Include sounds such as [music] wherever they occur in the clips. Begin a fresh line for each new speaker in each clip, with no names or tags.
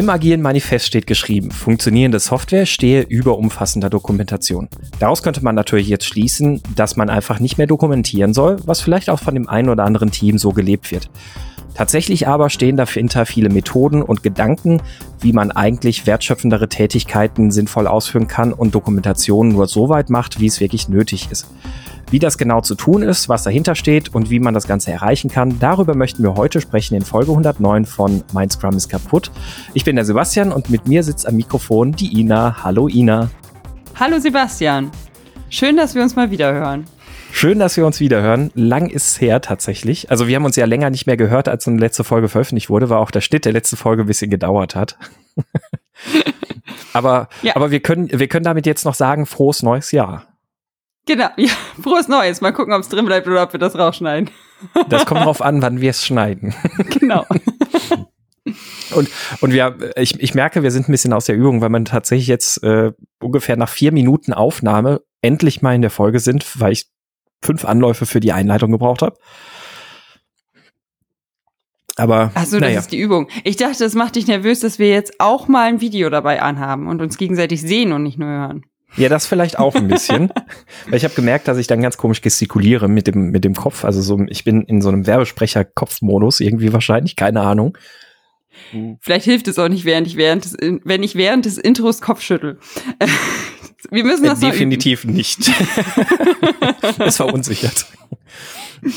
Im agilen Manifest steht geschrieben, funktionierende Software stehe über umfassender Dokumentation. Daraus könnte man natürlich jetzt schließen, dass man einfach nicht mehr dokumentieren soll, was vielleicht auch von dem einen oder anderen Team so gelebt wird. Tatsächlich aber stehen dahinter viele Methoden und Gedanken, wie man eigentlich wertschöpfendere Tätigkeiten sinnvoll ausführen kann und Dokumentation nur so weit macht, wie es wirklich nötig ist. Wie das genau zu tun ist, was dahinter steht und wie man das Ganze erreichen kann, darüber möchten wir heute sprechen in Folge 109 von Mein Scrum ist kaputt. Ich bin der Sebastian und mit mir sitzt am Mikrofon die Ina. Hallo Ina.
Hallo Sebastian. Schön, dass wir uns mal wieder hören.
Schön, dass wir uns wieder hören. Lang ist es her tatsächlich. Also wir haben uns ja länger nicht mehr gehört, als eine letzte Folge veröffentlicht wurde, weil auch der Schnitt der letzten Folge ein bisschen gedauert hat. [laughs] aber, ja. aber wir können, wir können damit jetzt noch sagen, frohes neues Jahr.
Genau, [laughs] ja, frohes Neues. Mal gucken, ob es drin bleibt oder ob wir das rausschneiden. [laughs]
Das kommt drauf an, wann wir es schneiden. [laughs]
Genau.
Und, und wir, ich, ich merke, wir sind ein bisschen aus der Übung, weil man tatsächlich jetzt äh, ungefähr nach vier Minuten Aufnahme endlich mal in der Folge sind, weil ich fünf Anläufe für die Einleitung gebraucht habe. Aber.
Ach so, das ist die Übung. Ich dachte, das macht dich nervös, dass wir jetzt auch mal ein Video dabei anhaben und uns gegenseitig sehen und nicht nur hören.
Ja, das vielleicht auch ein bisschen. [laughs] Weil ich habe gemerkt, dass ich dann ganz komisch gestikuliere mit dem, mit dem Kopf. Also so, ich bin in so einem Werbesprecher-Kopfmodus irgendwie wahrscheinlich, keine Ahnung.
Vielleicht hilft es auch nicht, während ich während des, wenn ich während des Intros Kopf schüttel. [laughs]
Wir müssen das äh, Definitiv nicht. [laughs] es verunsichert.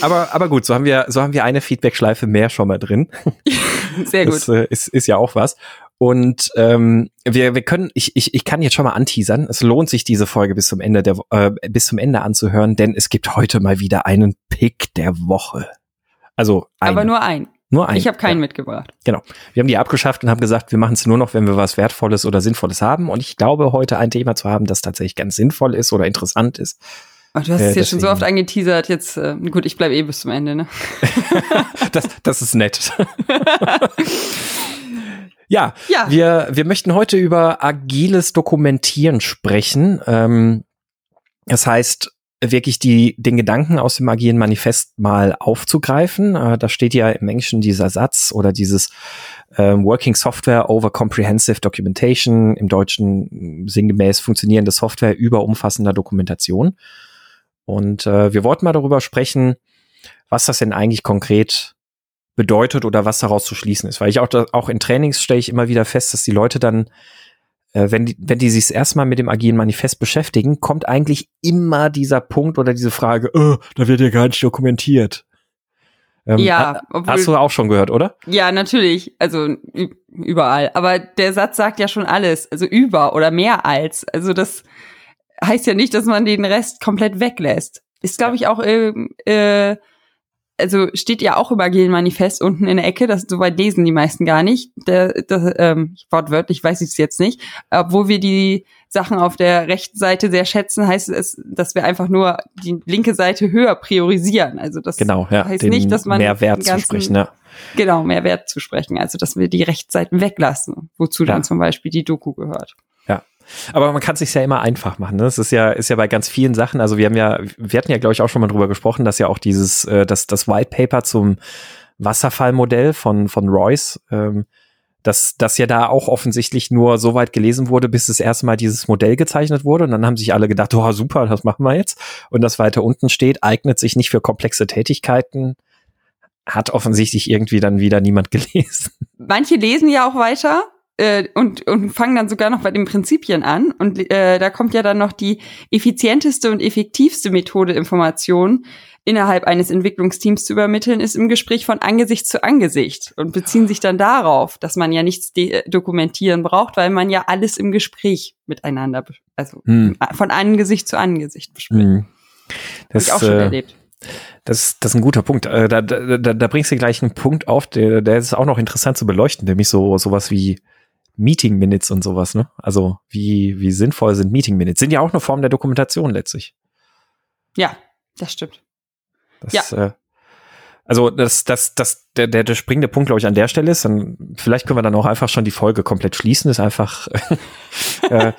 Aber, aber gut, so haben wir, so haben wir eine Feedback-Schleife mehr schon mal drin.
Sehr gut.
Das äh, ist, ist ja auch was. Und ähm, wir, wir können, ich, ich, ich kann jetzt schon mal anteasern. Es lohnt sich, diese Folge bis zum Ende der äh, bis zum Ende anzuhören, denn es gibt heute mal wieder einen Pick der Woche. Also
eine. Aber nur ein.
Nur ein.
Ich habe keinen ja. mitgebracht.
Genau. Wir haben die abgeschafft und haben gesagt, wir machen es nur noch, wenn wir was Wertvolles oder Sinnvolles haben. Und ich glaube, heute ein Thema zu haben, das tatsächlich ganz sinnvoll ist oder interessant ist.
Ach, du hast äh, es jetzt schon so oft angeteasert. Jetzt, äh, gut, ich bleibe eh bis zum Ende, ne? [laughs]
das, das ist nett. [laughs] Ja, ja. Wir, wir möchten heute über agiles Dokumentieren sprechen. Ähm, das heißt, wirklich die, den Gedanken aus dem agilen Manifest mal aufzugreifen. Äh, da steht ja im Englischen dieser Satz oder dieses äh, Working Software over Comprehensive Documentation, im Deutschen sinngemäß funktionierende Software über umfassender Dokumentation. Und äh, wir wollten mal darüber sprechen, was das denn eigentlich konkret bedeutet oder was daraus zu schließen ist. Weil ich auch, da, auch in Trainings stelle ich immer wieder fest, dass die Leute dann, äh, wenn die, wenn die sich erstmal mit dem agilen Manifest beschäftigen, kommt eigentlich immer dieser Punkt oder diese Frage, oh, da wird ja gar nicht dokumentiert.
Ähm, ja,
obwohl, hast du auch schon gehört, oder?
Ja, natürlich. Also überall. Aber der Satz sagt ja schon alles. Also über oder mehr als. Also das heißt ja nicht, dass man den Rest komplett weglässt. Ist, glaube ich, auch äh, äh, also steht ja auch im agilen Manifest unten in der Ecke, das soweit lesen die meisten gar nicht. Der, das, ähm, wortwörtlich weiß ich es jetzt nicht. Obwohl wir die Sachen auf der rechten Seite sehr schätzen, heißt es, dass wir einfach nur die linke Seite höher priorisieren. Also das
genau, ja,
heißt nicht, dass man
mehr Wert ganzen, zu sprechen, ja.
Genau, mehr Wert zu sprechen. Also dass wir die Rechtsseiten weglassen, wozu ja. dann zum Beispiel die Doku gehört.
Aber man kann es sich ja immer einfach machen. Ne? Das ist ja, ist ja bei ganz vielen Sachen. Also wir haben ja, wir hatten ja, glaube ich, auch schon mal drüber gesprochen, dass ja auch dieses, äh, das, das White Paper zum Wasserfallmodell von, von Royce, ähm, dass das ja da auch offensichtlich nur so weit gelesen wurde, bis das erste Mal dieses Modell gezeichnet wurde. Und dann haben sich alle gedacht, oh super, das machen wir jetzt. Und das weiter unten steht, eignet sich nicht für komplexe Tätigkeiten. Hat offensichtlich irgendwie dann wieder niemand [laughs] gelesen.
Manche lesen ja auch weiter äh, und, und fangen dann sogar noch bei den Prinzipien an. Und äh, da kommt ja dann noch die effizienteste und effektivste Methode, Informationen innerhalb eines Entwicklungsteams zu übermitteln, ist im Gespräch von Angesicht zu Angesicht und beziehen sich dann darauf, dass man ja nichts dokumentieren braucht, weil man ja alles im Gespräch miteinander, also hm. von Angesicht zu Angesicht bespricht. Hm.
Das Hab ich auch schon äh, erlebt. Das, das ist ein guter Punkt. Äh, da, da, da, da bringst du gleich einen Punkt auf, der, der ist auch noch interessant zu beleuchten, nämlich so sowas wie Meeting Minutes und sowas, ne? Also wie, wie sinnvoll sind Meeting Minutes? Sind ja auch eine Form der Dokumentation letztlich.
Ja, das stimmt.
Das, ja. Äh, also das, das, das, der, der, der springende Punkt, glaube ich, an der Stelle ist, dann vielleicht können wir dann auch einfach schon die Folge komplett schließen, ist einfach [laughs] äh,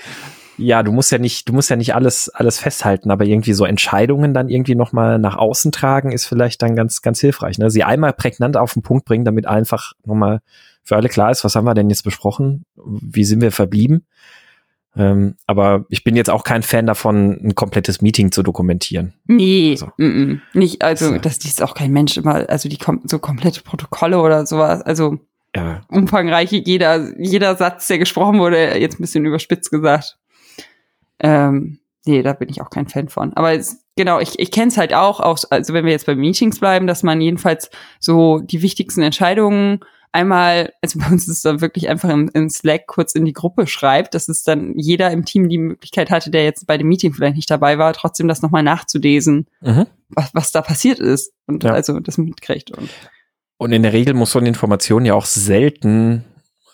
ja, du musst ja nicht, du musst ja nicht alles, alles festhalten, aber irgendwie so Entscheidungen dann irgendwie nochmal nach außen tragen, ist vielleicht dann ganz, ganz hilfreich. Ne? Sie einmal prägnant auf den Punkt bringen, damit einfach nochmal für alle klar ist, was haben wir denn jetzt besprochen? Wie sind wir verblieben? Ähm, aber ich bin jetzt auch kein Fan davon, ein komplettes Meeting zu dokumentieren.
Nee, so. m -m. nicht, also das ist auch kein Mensch immer, also die kom so komplette Protokolle oder sowas, also ja. umfangreiche, jeder, jeder Satz, der gesprochen wurde, jetzt ein bisschen überspitzt gesagt. Ähm, nee, da bin ich auch kein Fan von. Aber es, genau, ich, ich kenne es halt auch, auch, also wenn wir jetzt bei Meetings bleiben, dass man jedenfalls so die wichtigsten Entscheidungen einmal, also bei uns ist es dann wirklich einfach im, im, Slack kurz in die Gruppe schreibt, dass es dann jeder im Team die Möglichkeit hatte, der jetzt bei dem Meeting vielleicht nicht dabei war, trotzdem das nochmal nachzulesen, mhm. was, was da passiert ist und ja. also das mitkriegt. Und,
und in der Regel muss so eine Information ja auch selten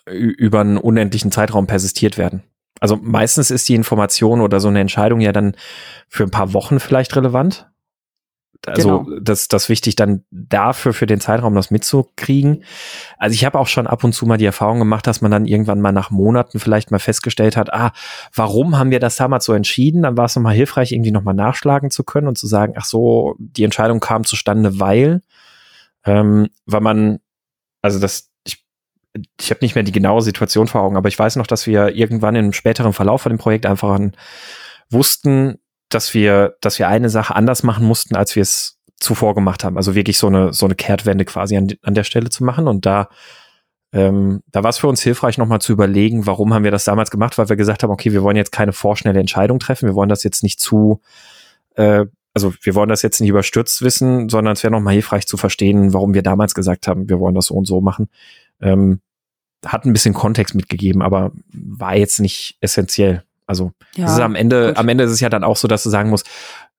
über einen unendlichen Zeitraum persistiert werden. Also meistens ist die Information oder so eine Entscheidung ja dann für ein paar Wochen vielleicht relevant. Also genau. das, das wichtig dann dafür für den Zeitraum das mitzukriegen. Also ich habe auch schon ab und zu mal die Erfahrung gemacht, dass man dann irgendwann mal nach Monaten vielleicht mal festgestellt hat, ah, warum haben wir das damals so entschieden? Dann war es nochmal hilfreich, irgendwie nochmal nachschlagen zu können und zu sagen, ach so, die Entscheidung kam zustande, weil, ähm, weil man, also das, ich, ich habe nicht mehr die genaue Situation vor Augen, aber ich weiß noch, dass wir irgendwann im späteren Verlauf von dem Projekt einfach wussten, dass wir, dass wir eine Sache anders machen mussten, als wir es zuvor gemacht haben. Also wirklich so eine, so eine Kehrtwende quasi an, an der Stelle zu machen. Und da, ähm, da war es für uns hilfreich, nochmal zu überlegen, warum haben wir das damals gemacht, weil wir gesagt haben, okay, wir wollen jetzt keine vorschnelle Entscheidung treffen, wir wollen das jetzt nicht zu, äh, also wir wollen das jetzt nicht überstürzt wissen, sondern es wäre nochmal hilfreich zu verstehen, warum wir damals gesagt haben, wir wollen das so und so machen. Ähm, hat ein bisschen Kontext mitgegeben, aber war jetzt nicht essentiell. Also ja, ist am Ende, gut. am Ende ist es ja dann auch so, dass du sagen musst,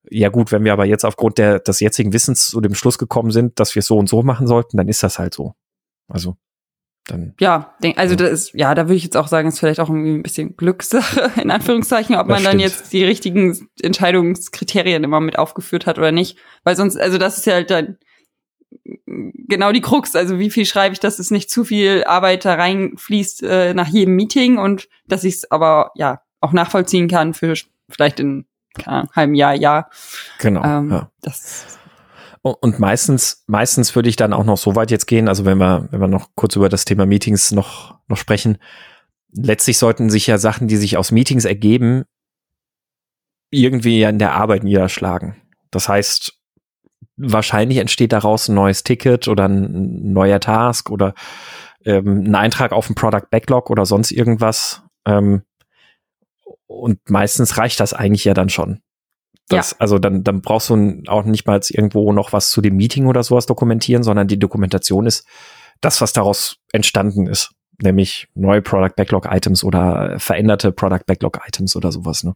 ja gut, wenn wir aber jetzt aufgrund der, des jetzigen Wissens zu dem Schluss gekommen sind, dass wir es so und so machen sollten, dann ist das halt so. Also dann.
Ja, also das ist, ja, da würde ich jetzt auch sagen, ist vielleicht auch irgendwie ein bisschen Glückssache, [laughs] in Anführungszeichen, ob man dann jetzt die richtigen Entscheidungskriterien immer mit aufgeführt hat oder nicht. Weil sonst, also das ist ja halt dann genau die Krux. Also wie viel schreibe ich, dass es nicht zu viel Arbeit da reinfließt äh, nach jedem Meeting und dass ich es aber, ja, auch nachvollziehen kann für vielleicht in einem halben Jahr, Jahr.
Genau. Ähm, ja. Das und meistens, meistens würde ich dann auch noch so weit jetzt gehen, also wenn wir, wenn wir noch kurz über das Thema Meetings noch, noch sprechen, letztlich sollten sich ja Sachen, die sich aus Meetings ergeben, irgendwie ja in der Arbeit niederschlagen. Das heißt, wahrscheinlich entsteht daraus ein neues Ticket oder ein neuer Task oder ähm, ein Eintrag auf ein Product Backlog oder sonst irgendwas. Ähm, und meistens reicht das eigentlich ja dann schon. Das, ja. Also dann, dann brauchst du auch nicht mal irgendwo noch was zu dem Meeting oder sowas dokumentieren, sondern die Dokumentation ist das, was daraus entstanden ist. Nämlich neue Product Backlog Items oder veränderte Product Backlog Items oder sowas. Ne?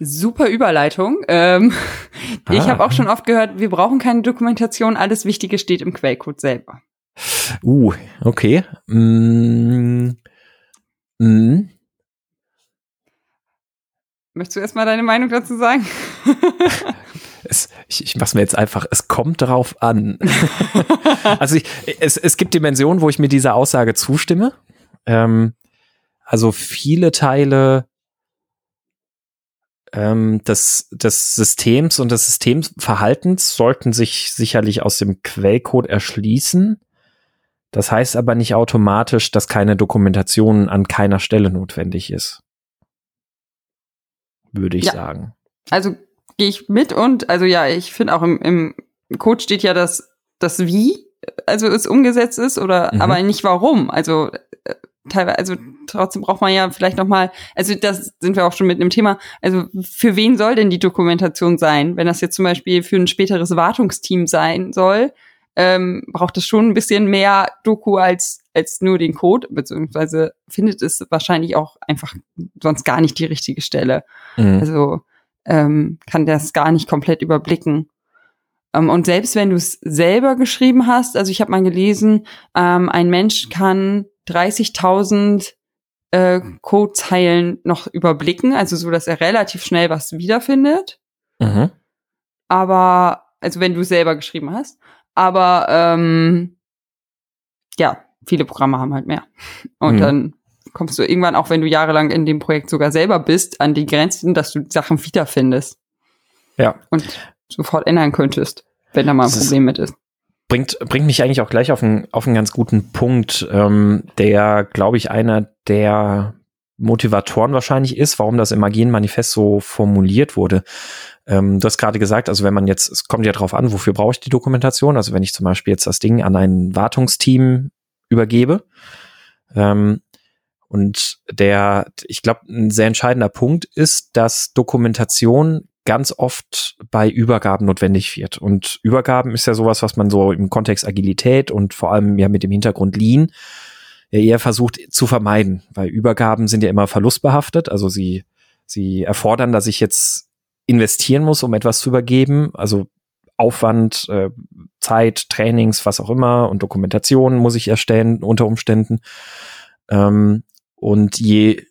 Super Überleitung. Ähm, [laughs] ah. Ich habe auch schon oft gehört, wir brauchen keine Dokumentation, alles Wichtige steht im Quellcode selber.
Uh, okay. Mm,
mm. Möchtest du erstmal deine Meinung dazu sagen? [laughs]
es, ich, ich mach's mir jetzt einfach, es kommt drauf an. [laughs] also ich, es, es gibt Dimensionen, wo ich mir dieser Aussage zustimme. Ähm, also viele Teile ähm, des, des Systems und des Systemverhaltens sollten sich sicherlich aus dem Quellcode erschließen. Das heißt aber nicht automatisch, dass keine Dokumentation an keiner Stelle notwendig ist würde ich ja. sagen.
Also gehe ich mit und also ja, ich finde auch im, im Code steht ja, dass das Wie, also es umgesetzt ist oder mhm. aber nicht warum. Also äh, teilweise, also trotzdem braucht man ja vielleicht noch mal, also das sind wir auch schon mit einem Thema. Also für wen soll denn die Dokumentation sein, wenn das jetzt zum Beispiel für ein späteres Wartungsteam sein soll? ähm, braucht es schon ein bisschen mehr Doku als, als nur den Code, beziehungsweise findet es wahrscheinlich auch einfach sonst gar nicht die richtige Stelle. Mhm. Also ähm, kann das gar nicht komplett überblicken. Ähm, und selbst wenn du es selber geschrieben hast, also ich habe mal gelesen, ähm, ein Mensch kann 30.000 äh, Codezeilen noch überblicken, also so, dass er relativ schnell was wiederfindet. Mhm. Aber also wenn du es selber geschrieben hast. Aber ähm, ja, viele Programme haben halt mehr. Und mhm. dann kommst du irgendwann, auch wenn du jahrelang in dem Projekt sogar selber bist, an die Grenzen, dass du Sachen wiederfindest.
Ja.
Und sofort ändern könntest, wenn da mal ein das Problem mit ist.
Bringt, bringt mich eigentlich auch gleich auf einen, auf einen ganz guten Punkt, ähm, der, glaube ich, einer der Motivatoren wahrscheinlich ist, warum das im Magienmanifest so formuliert wurde. Ähm, du hast gerade gesagt, also wenn man jetzt, es kommt ja drauf an, wofür brauche ich die Dokumentation? Also wenn ich zum Beispiel jetzt das Ding an ein Wartungsteam übergebe, ähm, und der, ich glaube, ein sehr entscheidender Punkt ist, dass Dokumentation ganz oft bei Übergaben notwendig wird. Und Übergaben ist ja sowas, was man so im Kontext Agilität und vor allem ja mit dem Hintergrund Lean ja eher versucht zu vermeiden, weil Übergaben sind ja immer verlustbehaftet. Also sie, sie erfordern, dass ich jetzt investieren muss, um etwas zu übergeben. Also Aufwand, äh, Zeit, Trainings, was auch immer und Dokumentationen muss ich erstellen unter Umständen. Ähm, und je,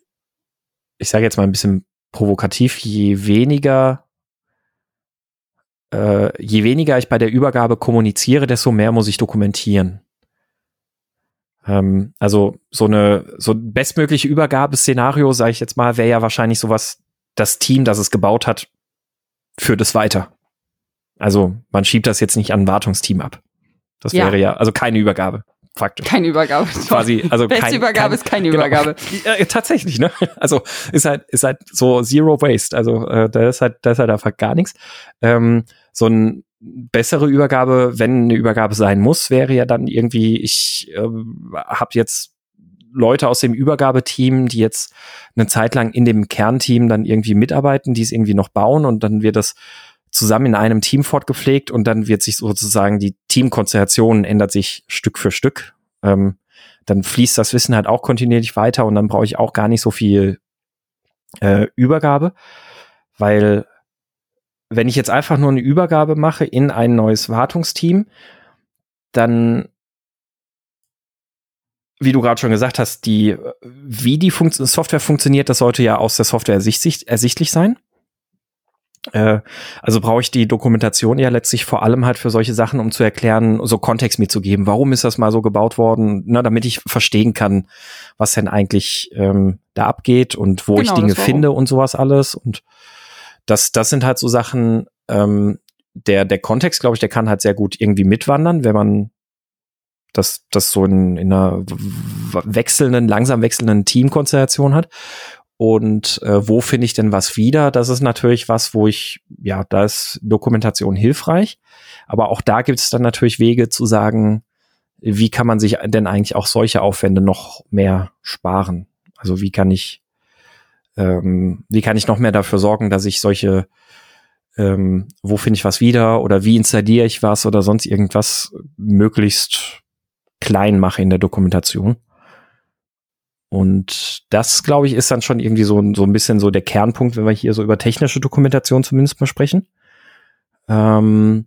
ich sage jetzt mal ein bisschen provokativ, je weniger äh, je weniger ich bei der Übergabe kommuniziere, desto mehr muss ich dokumentieren. Ähm, also so eine so bestmögliche Übergabeszenario, sage ich jetzt mal, wäre ja wahrscheinlich sowas, das Team, das es gebaut hat, führt es weiter. Also man schiebt das jetzt nicht an ein Wartungsteam ab. Das ja. wäre ja, also keine Übergabe. Faktisch.
Keine Übergabe. [laughs]
Quasi, also
Beste kein, Übergabe kein, ist keine genau, Übergabe. [laughs]
Ja, tatsächlich, ne? Also ist halt, ist halt so Zero Waste. Also äh, da ist halt, da ist halt einfach gar nichts. Ähm, so ein bessere Übergabe, wenn eine Übergabe sein muss, wäre ja dann irgendwie, ich äh, habe jetzt Leute aus dem Übergabeteam, die jetzt eine Zeit lang in dem Kernteam dann irgendwie mitarbeiten, die es irgendwie noch bauen und dann wird das zusammen in einem Team fortgepflegt und dann wird sich sozusagen die Teamkonstellation ändert sich Stück für Stück. Ähm, dann fließt das Wissen halt auch kontinuierlich weiter und dann brauche ich auch gar nicht so viel äh, Übergabe, weil wenn ich jetzt einfach nur eine Übergabe mache in ein neues Wartungsteam, dann wie du gerade schon gesagt hast, die, wie die Fun Software funktioniert, das sollte ja aus der Software ersichtlich, ersichtlich sein. Äh, also brauche ich die Dokumentation ja letztlich vor allem halt für solche Sachen, um zu erklären, so Kontext mitzugeben. Warum ist das mal so gebaut worden? Ne, damit ich verstehen kann, was denn eigentlich ähm, da abgeht und wo genau, ich Dinge finde und sowas alles. Und das, das sind halt so Sachen, ähm, der, der Kontext, glaube ich, der kann halt sehr gut irgendwie mitwandern, wenn man das, das so in, in einer wechselnden, langsam wechselnden Teamkonstellation hat. Und äh, wo finde ich denn was wieder? Das ist natürlich was, wo ich, ja, da ist Dokumentation hilfreich. Aber auch da gibt es dann natürlich Wege zu sagen, wie kann man sich denn eigentlich auch solche Aufwände noch mehr sparen? Also wie kann ich ähm, wie kann ich noch mehr dafür sorgen, dass ich solche, ähm, wo finde ich was wieder oder wie installiere ich was oder sonst irgendwas möglichst klein mache in der Dokumentation. Und das, glaube ich, ist dann schon irgendwie so, so ein bisschen so der Kernpunkt, wenn wir hier so über technische Dokumentation zumindest mal sprechen. Ähm,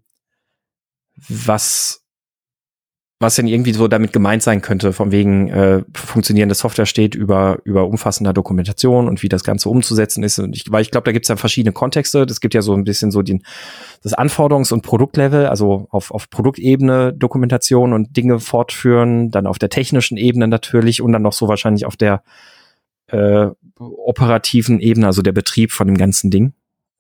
was was denn irgendwie so damit gemeint sein könnte, von wegen äh, funktionierende Software steht über über umfassender Dokumentation und wie das Ganze umzusetzen ist. Und ich, weil ich glaube, da gibt es ja verschiedene Kontexte. Das gibt ja so ein bisschen so den das Anforderungs- und Produktlevel, also auf auf Produktebene Dokumentation und Dinge fortführen, dann auf der technischen Ebene natürlich und dann noch so wahrscheinlich auf der äh, operativen Ebene, also der Betrieb von dem ganzen Ding.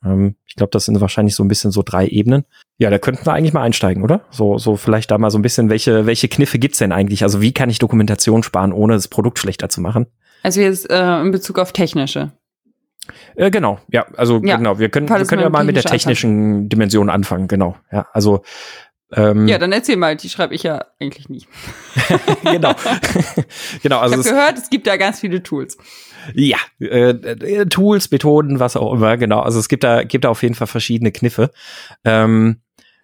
Ähm, ich glaube, das sind wahrscheinlich so ein bisschen so drei Ebenen. Ja, da könnten wir eigentlich mal einsteigen, oder? So, so vielleicht da mal so ein bisschen, welche, welche Kniffe gibt's denn eigentlich? Also wie kann ich Dokumentation sparen, ohne das Produkt schlechter zu machen?
Also jetzt äh, in Bezug auf technische.
Äh, genau, ja, also ja, genau, wir können, wir können ja mal mit der technischen anfangen. Dimension anfangen, genau. Ja, also
ähm, ja, dann erzähl mal, die schreibe ich ja eigentlich nie. [laughs]
genau. [laughs] [laughs] genau,
also ich habe gehört, es gibt da ganz viele Tools.
Ja, äh, äh, Tools, Methoden, was auch immer, genau. Also es gibt da, gibt da auf jeden Fall verschiedene Kniffe. Ähm,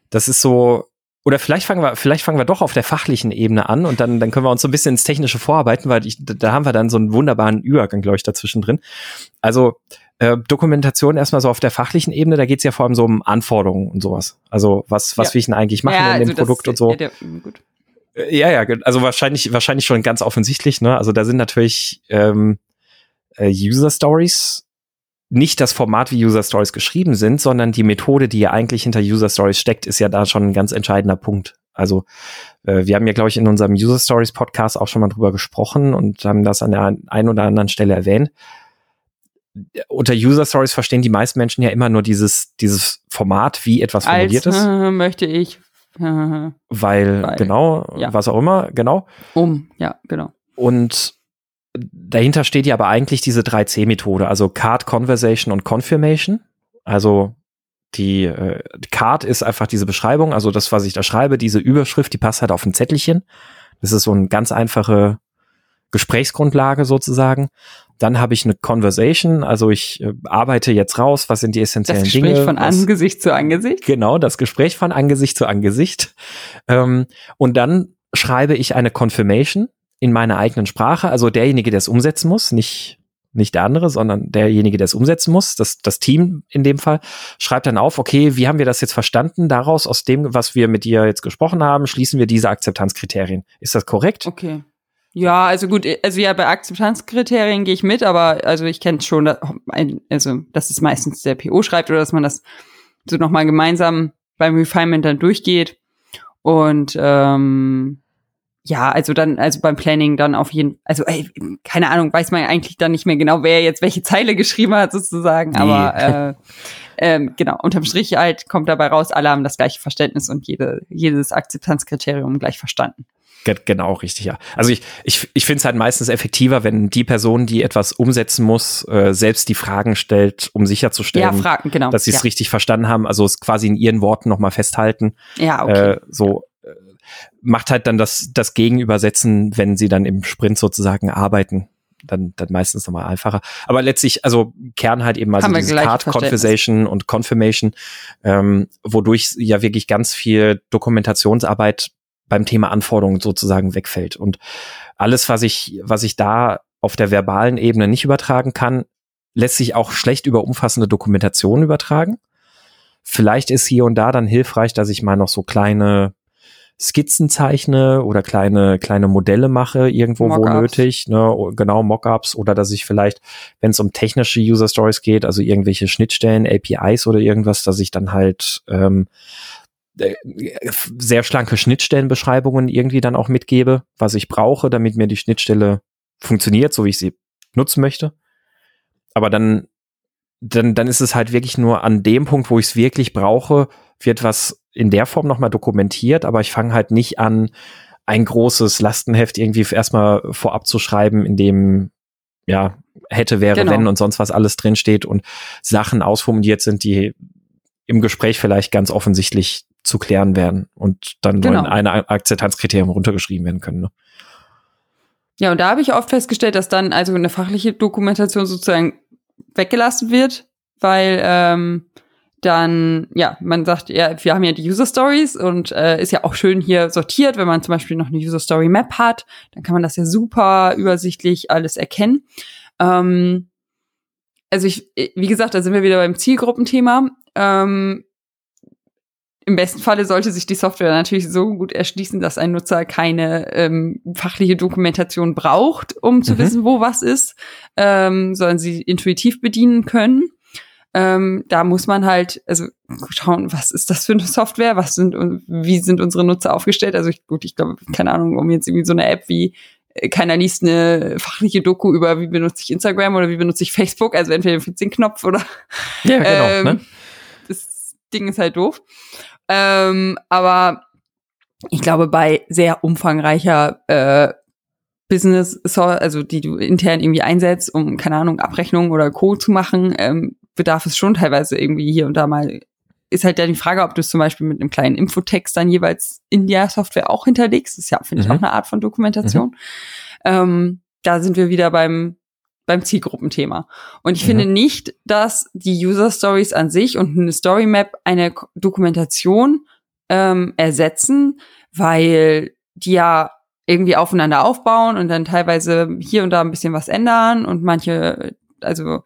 das ist so, oder vielleicht fangen wir, vielleicht fangen wir doch auf der fachlichen Ebene an und dann, dann können wir uns so ein bisschen ins Technische vorarbeiten, weil ich, da haben wir dann so einen wunderbaren Übergang, glaube ich, dazwischen drin. Also äh, Dokumentation erstmal so auf der fachlichen Ebene, da geht's ja vor allem so um Anforderungen und sowas. Also was, was ja. will ich denn eigentlich machen ja, in dem also Produkt und so. Ja, der, gut. Äh, ja, ja, also wahrscheinlich, wahrscheinlich schon ganz offensichtlich, ne? Also da sind natürlich ähm, äh, User Stories nicht das Format, wie User Stories geschrieben sind, sondern die Methode, die ja eigentlich hinter User Stories steckt, ist ja da schon ein ganz entscheidender Punkt. Also äh, wir haben ja, glaube ich, in unserem User Stories Podcast auch schon mal drüber gesprochen und haben das an der einen oder anderen Stelle erwähnt. Unter User Stories verstehen die meisten Menschen ja immer nur dieses, dieses Format, wie etwas formuliert
Als,
ist.
äh, möchte ich. äh,
Weil,
Weil,
genau,
ja.
was auch immer, genau.
um, ja, genau.
Und dahinter steht ja aber eigentlich diese 3C-Methode, also Card, Conversation und Confirmation. Also die, äh, Card ist einfach diese Beschreibung, also das, was ich da schreibe, diese Überschrift, die passt halt auf ein Zettelchen. Das ist so eine ganz einfache Gesprächsgrundlage sozusagen. Dann habe ich eine Conversation, also ich äh, arbeite jetzt raus, was sind die
Das
essentiellen
Gespräch
Dinge.
von
was,
Angesicht zu Angesicht.
Genau, das Gespräch von Angesicht zu Angesicht. Ähm, und dann schreibe ich eine Confirmation in meiner eigenen Sprache, also derjenige, der es umsetzen muss, nicht nicht der andere, sondern derjenige, der es umsetzen muss, das, das Team in dem Fall, schreibt dann auf, okay, wie haben wir das jetzt verstanden? Daraus, aus dem, was wir mit dir jetzt gesprochen haben, schließen wir diese Akzeptanzkriterien. Ist das korrekt?
Okay. Ja, also gut, also ja, bei Akzeptanzkriterien gehe ich mit, aber also ich kenne schon, also dass es meistens der PO schreibt oder dass man das so nochmal gemeinsam beim Refinement dann durchgeht. Und ähm, ja, also dann, also beim Planning dann auf jeden, also ey, keine Ahnung, weiß man eigentlich dann nicht mehr genau, wer jetzt welche Zeile [laughs] geschrieben hat sozusagen,
Nee.
aber äh, ähm, genau, unterm Strich halt kommt dabei raus, alle haben das gleiche Verständnis und jede, jedes Akzeptanzkriterium gleich verstanden.
Ge- Genau, richtig, ja. Also ich, ich, ich finde es halt meistens effektiver, wenn die Person, die etwas umsetzen muss, äh, selbst die Fragen stellt, um sicherzustellen,
Ja, Fragen, genau.
dass sie es
ja.
richtig verstanden haben. Also es quasi in ihren Worten nochmal festhalten.
Ja, okay.
Äh, so macht halt dann das, das Gegenübersetzen, wenn sie dann im Sprint sozusagen arbeiten. Dann, dann meistens nochmal einfacher. Aber letztlich, also Kern halt eben also
Haben
dieses Card. Conversation und Confirmation, ähm, wodurch ja wirklich ganz viel Dokumentationsarbeit beim Thema Anforderungen sozusagen wegfällt. Und alles, was ich, was ich da auf der verbalen Ebene nicht übertragen kann, lässt sich auch schlecht über umfassende Dokumentation übertragen. Vielleicht ist hier und da dann hilfreich, dass ich mal noch so kleine Skizzen zeichne oder kleine kleine Modelle mache irgendwo wo nötig, ne, genau Mockups oder dass ich vielleicht, wenn es um technische User Stories geht, also irgendwelche Schnittstellen, APIs oder irgendwas, dass ich dann halt ähm, äh, sehr schlanke Schnittstellenbeschreibungen irgendwie dann auch mitgebe, was ich brauche, damit mir die Schnittstelle funktioniert, so wie ich sie nutzen möchte. Aber dann dann, dann ist es halt wirklich nur an dem Punkt, wo ich es wirklich brauche, wird was in der Form nochmal dokumentiert, aber ich fange halt nicht an, ein großes Lastenheft irgendwie erstmal vorab zu schreiben, in dem ja hätte, wäre,
Genau.
wenn und sonst was alles drinsteht und Sachen ausformuliert sind, die im Gespräch vielleicht ganz offensichtlich zu klären werden und dann nur
Genau.
in eine Akzeptanzkriterium runtergeschrieben werden können. Ne?
Ja, und da habe ich oft festgestellt, dass dann also eine fachliche Dokumentation sozusagen weggelassen wird, weil ähm, dann, ja, man sagt, ja, wir haben ja die User Stories und äh, ist ja auch schön hier sortiert, wenn man zum Beispiel noch eine User Story Map hat, dann kann man das ja super übersichtlich alles erkennen. Ähm, also ich, wie gesagt, da sind wir wieder beim Zielgruppenthema. Ähm, im besten Falle sollte sich die Software natürlich so gut erschließen, dass ein Nutzer keine ähm, fachliche Dokumentation braucht, um zu
Mhm.
wissen, wo was ist, ähm, sondern sie intuitiv bedienen können. Ähm, da muss man halt also schauen, was ist das für eine Software, was sind und wie sind unsere Nutzer aufgestellt. Also ich, gut, ich glaube, keine Ahnung, um jetzt irgendwie so eine App wie äh, keiner liest eine fachliche Doku über, wie benutze ich Instagram oder wie benutze ich Facebook, also entweder den 14-Knopf oder [laughs]
Ja, genau.
ähm,
ne?
Das Ding ist halt doof. Ähm, aber ich glaube, bei sehr umfangreicher äh, Business, so- also die du intern irgendwie einsetzt, um, keine Ahnung, Abrechnungen oder Co. zu machen, ähm, bedarf es schon teilweise irgendwie hier und da mal. Ist halt ja die Frage, ob du es zum Beispiel mit einem kleinen Infotext dann jeweils in der Software auch hinterlegst. Das ist ja, finde ich,
Mhm.
auch eine Art von Dokumentation. Ähm, da sind wir wieder beim, beim Zielgruppenthema. Und ich
Mhm.
finde nicht, dass die User Stories an sich und eine Story Map eine Dokumentation ähm, ersetzen, weil die ja irgendwie aufeinander aufbauen und dann teilweise hier und da ein bisschen was ändern und manche, also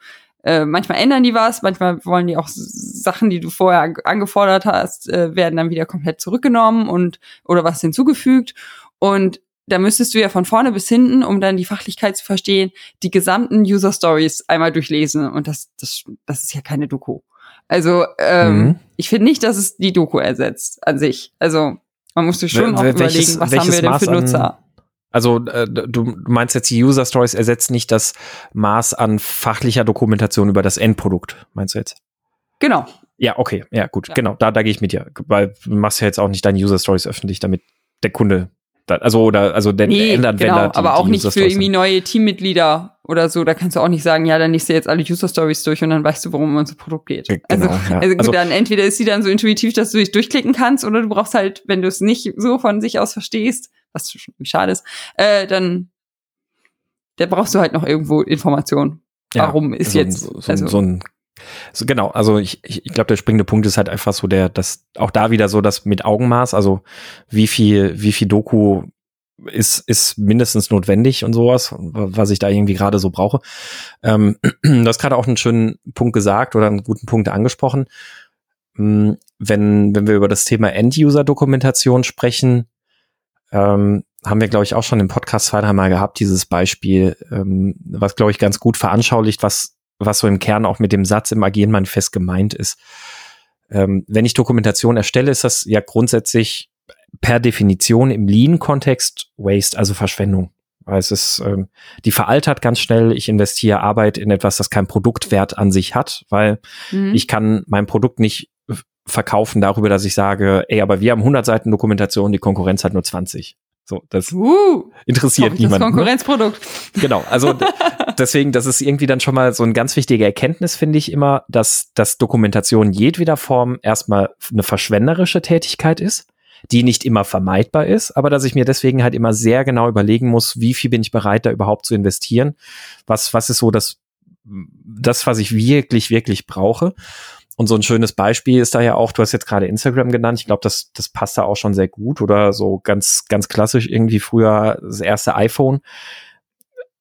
äh, manchmal ändern die was, manchmal wollen die auch Sachen, die du vorher ang- angefordert hast, äh, werden dann wieder komplett zurückgenommen und oder was hinzugefügt. Und da müsstest du ja von vorne bis hinten, um dann die Fachlichkeit zu verstehen, die gesamten User Stories einmal durchlesen. Und das, das, das ist ja keine Doku. Also ähm,
Mhm.
ich finde nicht, dass es die Doku ersetzt an sich. Also Man muss sich schon auch welches, überlegen, was haben wir denn Maß für Nutzer?
Also äh, du meinst jetzt, die User Stories ersetzen nicht das Maß an fachlicher Dokumentation über das Endprodukt, meinst du jetzt?
Genau.
Ja, okay, ja, gut, ja. genau, da, da gehe ich mit dir, weil du machst ja jetzt auch nicht deine User Stories öffentlich, damit der Kunde also oder also der
nee, Endanwender. Genau, die, aber auch nicht für irgendwie neue Teammitglieder oder so. Da kannst du auch nicht sagen, ja, dann liest du jetzt alle User Stories durch und dann weißt du, worum unser Produkt geht. Genau, also, ja. also gut, also, dann entweder ist sie dann so intuitiv, dass du dich durchklicken kannst, oder du brauchst halt, wenn du es nicht so von sich aus verstehst, was schon schade ist, äh, dann da brauchst du halt noch irgendwo Informationen. Ja, Warum ist
so,
jetzt
so, also, so ein so, genau, also ich, ich, ich glaube, der springende Punkt ist halt einfach so der, dass auch da wieder so das mit Augenmaß, also wie viel, wie viel Doku ist, ist mindestens notwendig und sowas, was ich da irgendwie gerade so brauche. Ähm, [clears throat] du hast gerade auch einen schönen Punkt gesagt oder einen guten Punkt angesprochen. Hm, wenn, wenn wir über das Thema End-User-Dokumentation sprechen, ähm, haben wir, glaube ich, auch schon im Podcast zwei, dreimal gehabt, dieses Beispiel, ähm, was, glaube ich, ganz gut veranschaulicht, was was so im Kern auch mit dem Satz im Agieren Manifest gemeint ist. Ähm, wenn ich Dokumentation erstelle, ist das ja grundsätzlich per Definition im Lean-Kontext Waste, also Verschwendung. Weil es ist, ähm, die veraltert ganz schnell. Ich investiere Arbeit in etwas, das keinen Produktwert an sich hat, weil mhm. ich kann mein Produkt nicht verkaufen darüber, dass ich sage, ey, aber wir haben 100 Seiten Dokumentation, die Konkurrenz hat nur 20. So, das uh, interessiert niemanden. Das
ne? Konkurrenzprodukt.
Ne? [laughs] Genau, also [laughs] deswegen, das ist irgendwie dann schon mal so eine ganz wichtige Erkenntnis, finde ich immer, dass, dass Dokumentation jedweder Form erstmal eine verschwenderische Tätigkeit ist, die nicht immer vermeidbar ist, aber dass ich mir deswegen halt immer sehr genau überlegen muss, wie viel bin ich bereit, da überhaupt zu investieren? Was, was ist so das, das, was ich wirklich, wirklich brauche? Und so ein schönes Beispiel ist da ja auch, du hast jetzt gerade Instagram genannt, ich glaube, das, das passt da auch schon sehr gut oder so ganz, ganz klassisch irgendwie früher das erste iPhone.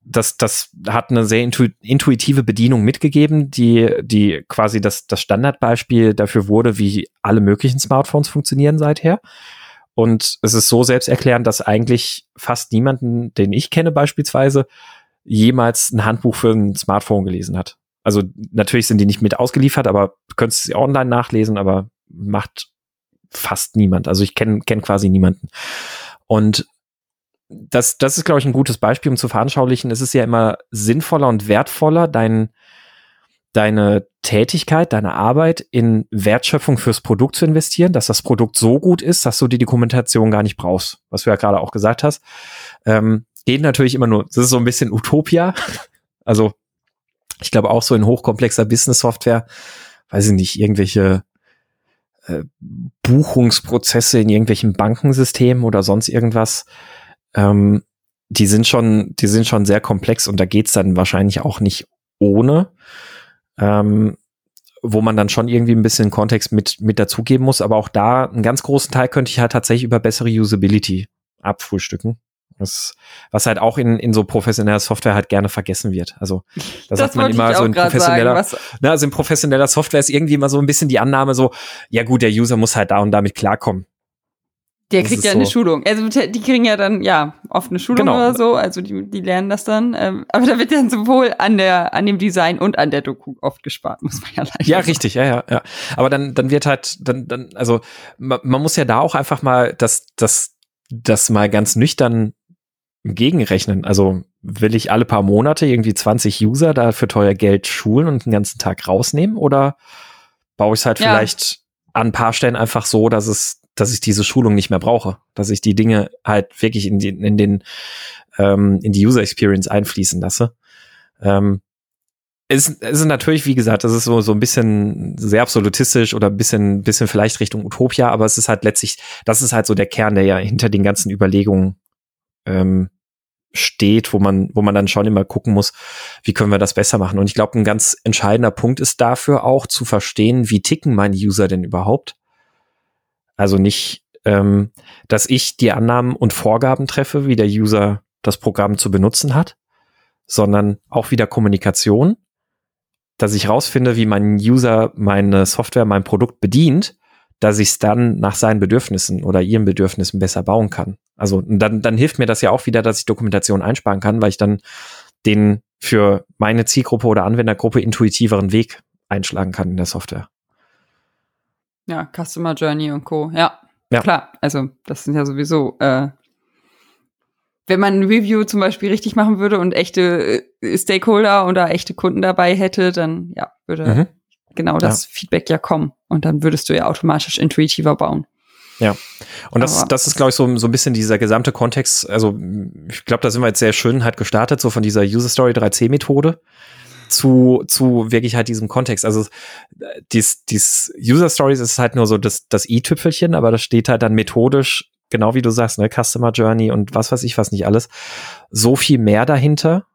Das, das hat eine sehr intuitive Bedienung mitgegeben, die, die quasi das, das Standardbeispiel dafür wurde, wie alle möglichen Smartphones funktionieren seither. Und es ist so selbsterklärend, dass eigentlich fast niemanden, den ich kenne beispielsweise, jemals ein Handbuch für ein Smartphone gelesen hat. Also natürlich sind die nicht mit ausgeliefert, aber du könntest sie online nachlesen, aber macht fast niemand. Also ich kenne kenn quasi niemanden. Und das, das ist, glaube ich, ein gutes Beispiel, um zu veranschaulichen. Es ist ja immer sinnvoller und wertvoller, dein, deine Tätigkeit, deine Arbeit in Wertschöpfung fürs Produkt zu investieren, dass das Produkt so gut ist, dass du die Dokumentation gar nicht brauchst, was du ja gerade auch gesagt hast. Ähm, geht natürlich immer nur, das ist so ein bisschen Utopia. [laughs] Also ich glaube auch so in hochkomplexer Business-Software, weiß ich nicht, irgendwelche äh, Buchungsprozesse in irgendwelchen Bankensystemen oder sonst irgendwas, ähm, die sind schon, die sind schon sehr komplex und da geht's dann wahrscheinlich auch nicht ohne, ähm, wo man dann schon irgendwie ein bisschen Kontext mit, mit dazugeben muss. Aber auch da einen ganz großen Teil könnte ich halt tatsächlich über bessere Usability abfrühstücken. Das, was halt auch in, in so professioneller Software halt gerne vergessen wird. Also [laughs] da das sagt man immer so in professioneller, sagen, ne, also in professioneller Software ist irgendwie immer so ein bisschen die Annahme so, ja gut, der User muss halt da und damit klarkommen.
Der kriegt ja so. eine Schulung. Also die kriegen ja dann ja oft eine Schulung genau. oder so, also die, die lernen das dann. Ähm, aber da wird dann sowohl an der an dem Design und an der Doku oft gespart, muss man ja leider
Ja, sagen. richtig, ja, ja, ja. Aber dann dann wird halt dann dann also man, man muss ja da auch einfach mal das das das mal ganz nüchtern gegenrechnen. Also will ich alle paar Monate irgendwie 20 User da für teuer Geld schulen und den ganzen Tag rausnehmen oder baue ich es halt ja. vielleicht an ein paar Stellen einfach so, dass es, dass ich diese Schulung nicht mehr brauche, dass ich die Dinge halt wirklich in, die, in den ähm, in die User Experience einfließen lasse. Ähm, es, es ist natürlich, wie gesagt, das ist so, so ein bisschen sehr absolutistisch oder ein bisschen, bisschen vielleicht Richtung Utopia, aber es ist halt letztlich, das ist halt so der Kern, der ja hinter den ganzen Überlegungen ähm, steht, wo man, wo man dann schon immer gucken muss, wie können wir das besser machen. Und ich glaube, ein ganz entscheidender Punkt ist dafür auch zu verstehen, wie ticken meine User denn überhaupt. Also nicht, ähm, dass ich die Annahmen und Vorgaben treffe, wie der User das Programm zu benutzen hat, sondern auch wieder Kommunikation, dass ich rausfinde, wie mein User meine Software, mein Produkt bedient dass ich es dann nach seinen Bedürfnissen oder ihren Bedürfnissen besser bauen kann. Also dann, dann hilft mir das ja auch wieder, dass ich Dokumentation einsparen kann, weil ich dann den für meine Zielgruppe oder Anwendergruppe intuitiveren Weg einschlagen kann in der Software.
Ja, Customer Journey und Co. Ja. ja. klar. Also das sind ja sowieso, äh, wenn man ein Review zum Beispiel richtig machen würde und echte äh, Stakeholder oder echte Kunden dabei hätte, dann ja, würde mhm. genau das ja. Feedback ja kommen. Und dann würdest du ja automatisch intuitiver bauen.
Ja, und das, das ist, glaube ich, so, so ein bisschen dieser gesamte Kontext. Also, ich glaube, da sind wir jetzt sehr schön halt gestartet, so von dieser User Story 3C-Methode zu, zu wirklich halt diesem Kontext. Also dies, dies User Stories ist halt nur so das, das i-Tüpfelchen, aber das steht halt dann methodisch, genau wie du sagst, ne, Customer Journey und was weiß ich, was nicht alles, so viel mehr dahinter.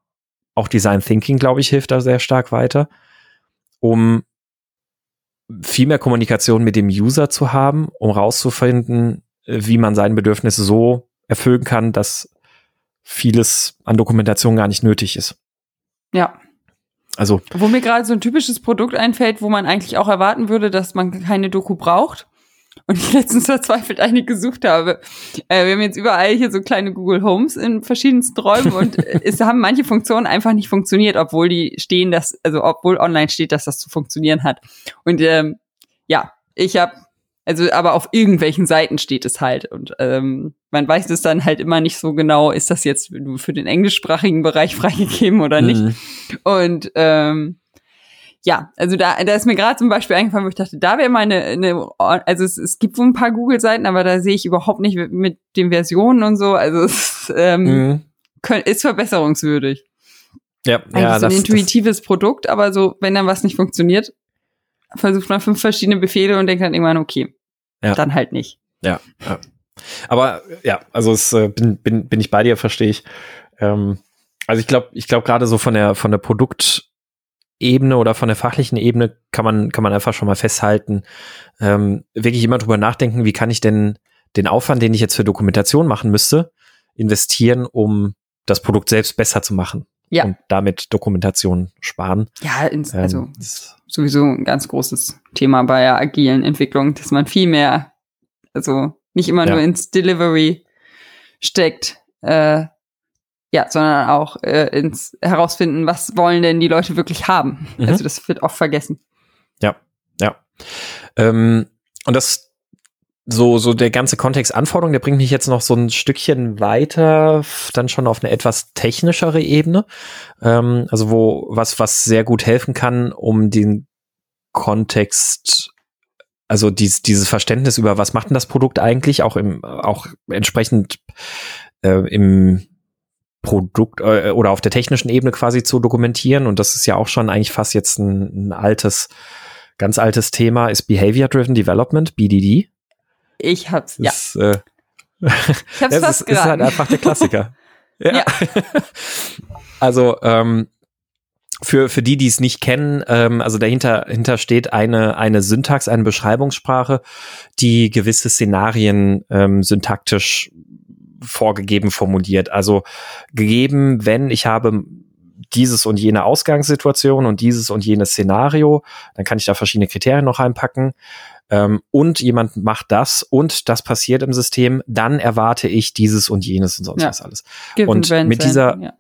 Auch Design Thinking, glaube ich, hilft da sehr stark weiter, um viel mehr Kommunikation mit dem User zu haben, um rauszufinden, wie man sein Bedürfnis so erfüllen kann, dass vieles an Dokumentation gar nicht nötig ist.
Ja,
also.
Wo mir gerade so ein typisches Produkt einfällt, wo man eigentlich auch erwarten würde, dass man keine Doku braucht. Und ich [laughs] letztens verzweifelt eine gesucht habe. Äh, wir haben jetzt überall hier so kleine Google Homes in verschiedensten Räumen und es haben manche Funktionen einfach nicht funktioniert, obwohl die stehen, dass, also obwohl online steht, dass das zu funktionieren hat. Und ähm, ja, ich habe also, aber auf irgendwelchen Seiten steht es halt. Und ähm, man weiß es dann halt immer nicht so genau, ist das jetzt für den englischsprachigen Bereich [laughs] freigegeben oder nicht. Mhm. Und ähm, ja, also da, da ist mir gerade zum Beispiel eingefallen, wo ich dachte, da wäre mal eine, eine also es, es gibt wohl ein paar Google-Seiten, aber da sehe ich überhaupt nicht mit, den Versionen und so. Also es ähm, mhm. können, ist verbesserungswürdig.
Ja,
Eigentlich
ja,
so ein intuitives Produkt, aber so, wenn dann was nicht funktioniert, versucht man fünf verschiedene Befehle und denkt dann irgendwann, okay, ja. dann halt nicht.
Ja, ja. Aber ja, also es äh, bin, bin, bin ich bei dir, verstehe ich. Ähm, also ich glaube, ich glaube gerade so von der von der Produktebene oder von der fachlichen Ebene kann man kann man einfach schon mal festhalten, ähm, wirklich immer drüber nachdenken, wie kann ich denn den Aufwand, den ich jetzt für Dokumentation machen müsste, investieren, um das Produkt selbst besser zu machen
ja.
und damit Dokumentation sparen.
Ja, ins, also ähm, sowieso ein ganz großes Thema bei der agilen Entwicklung, dass man viel mehr, also nicht immer ja. nur ins Delivery steckt, äh, ja, sondern auch äh, ins herausfinden, was wollen denn die Leute wirklich haben. Mhm. Also das wird oft vergessen.
Ja, ja. Ähm, und das so, so der ganze Kontext Anforderungen, der bringt mich jetzt noch so ein Stückchen weiter, dann schon auf eine etwas technischere Ebene. Ähm, also wo was, was sehr gut helfen kann, um den Kontext, also dies, dieses Verständnis über was macht denn das Produkt eigentlich, auch im, auch entsprechend äh, im Produkt äh, oder auf der technischen Ebene quasi zu dokumentieren. Und das ist ja auch schon eigentlich fast jetzt ein, ein altes, ganz altes Thema, ist Behavior Driven Development, BDD.
Ich hab's, ja.
Ist, äh, ich hab's [laughs] fast ist, ist halt einfach der Klassiker. [laughs] ja. ja. [laughs] also, ähm, für, für die, die es nicht kennen, ähm, also dahinter, dahinter steht eine, eine Syntax, eine Beschreibungssprache, die gewisse Szenarien ähm, syntaktisch vorgegeben formuliert. Also gegeben, wenn ich habe dieses und jene Ausgangssituation und dieses und jenes Szenario, dann kann ich da verschiedene Kriterien noch reinpacken ähm, und jemand macht das und das passiert im System, dann erwarte ich dieses und jenes und sonst ja. was alles. Given und mit dieser, ja.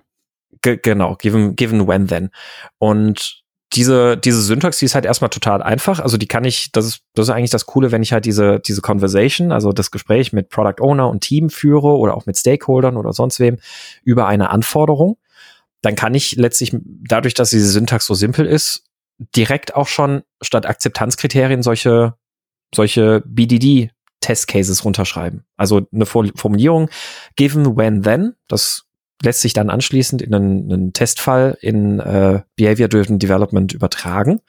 genau, given, given when then. Und diese, diese Syntax, die ist halt erstmal total einfach. Also die kann ich, das ist, das ist eigentlich das Coole, wenn ich halt diese, diese Conversation, also das Gespräch mit Product Owner und Team führe oder auch mit Stakeholdern oder sonst wem über eine Anforderung, dann kann ich letztlich dadurch, dass diese Syntax so simpel ist, direkt auch schon statt Akzeptanzkriterien solche solche BDD Test Cases runterschreiben. Also eine Formulierung given when then, das lässt sich dann anschließend in einen, einen Testfall in äh, Behavior Driven Development übertragen.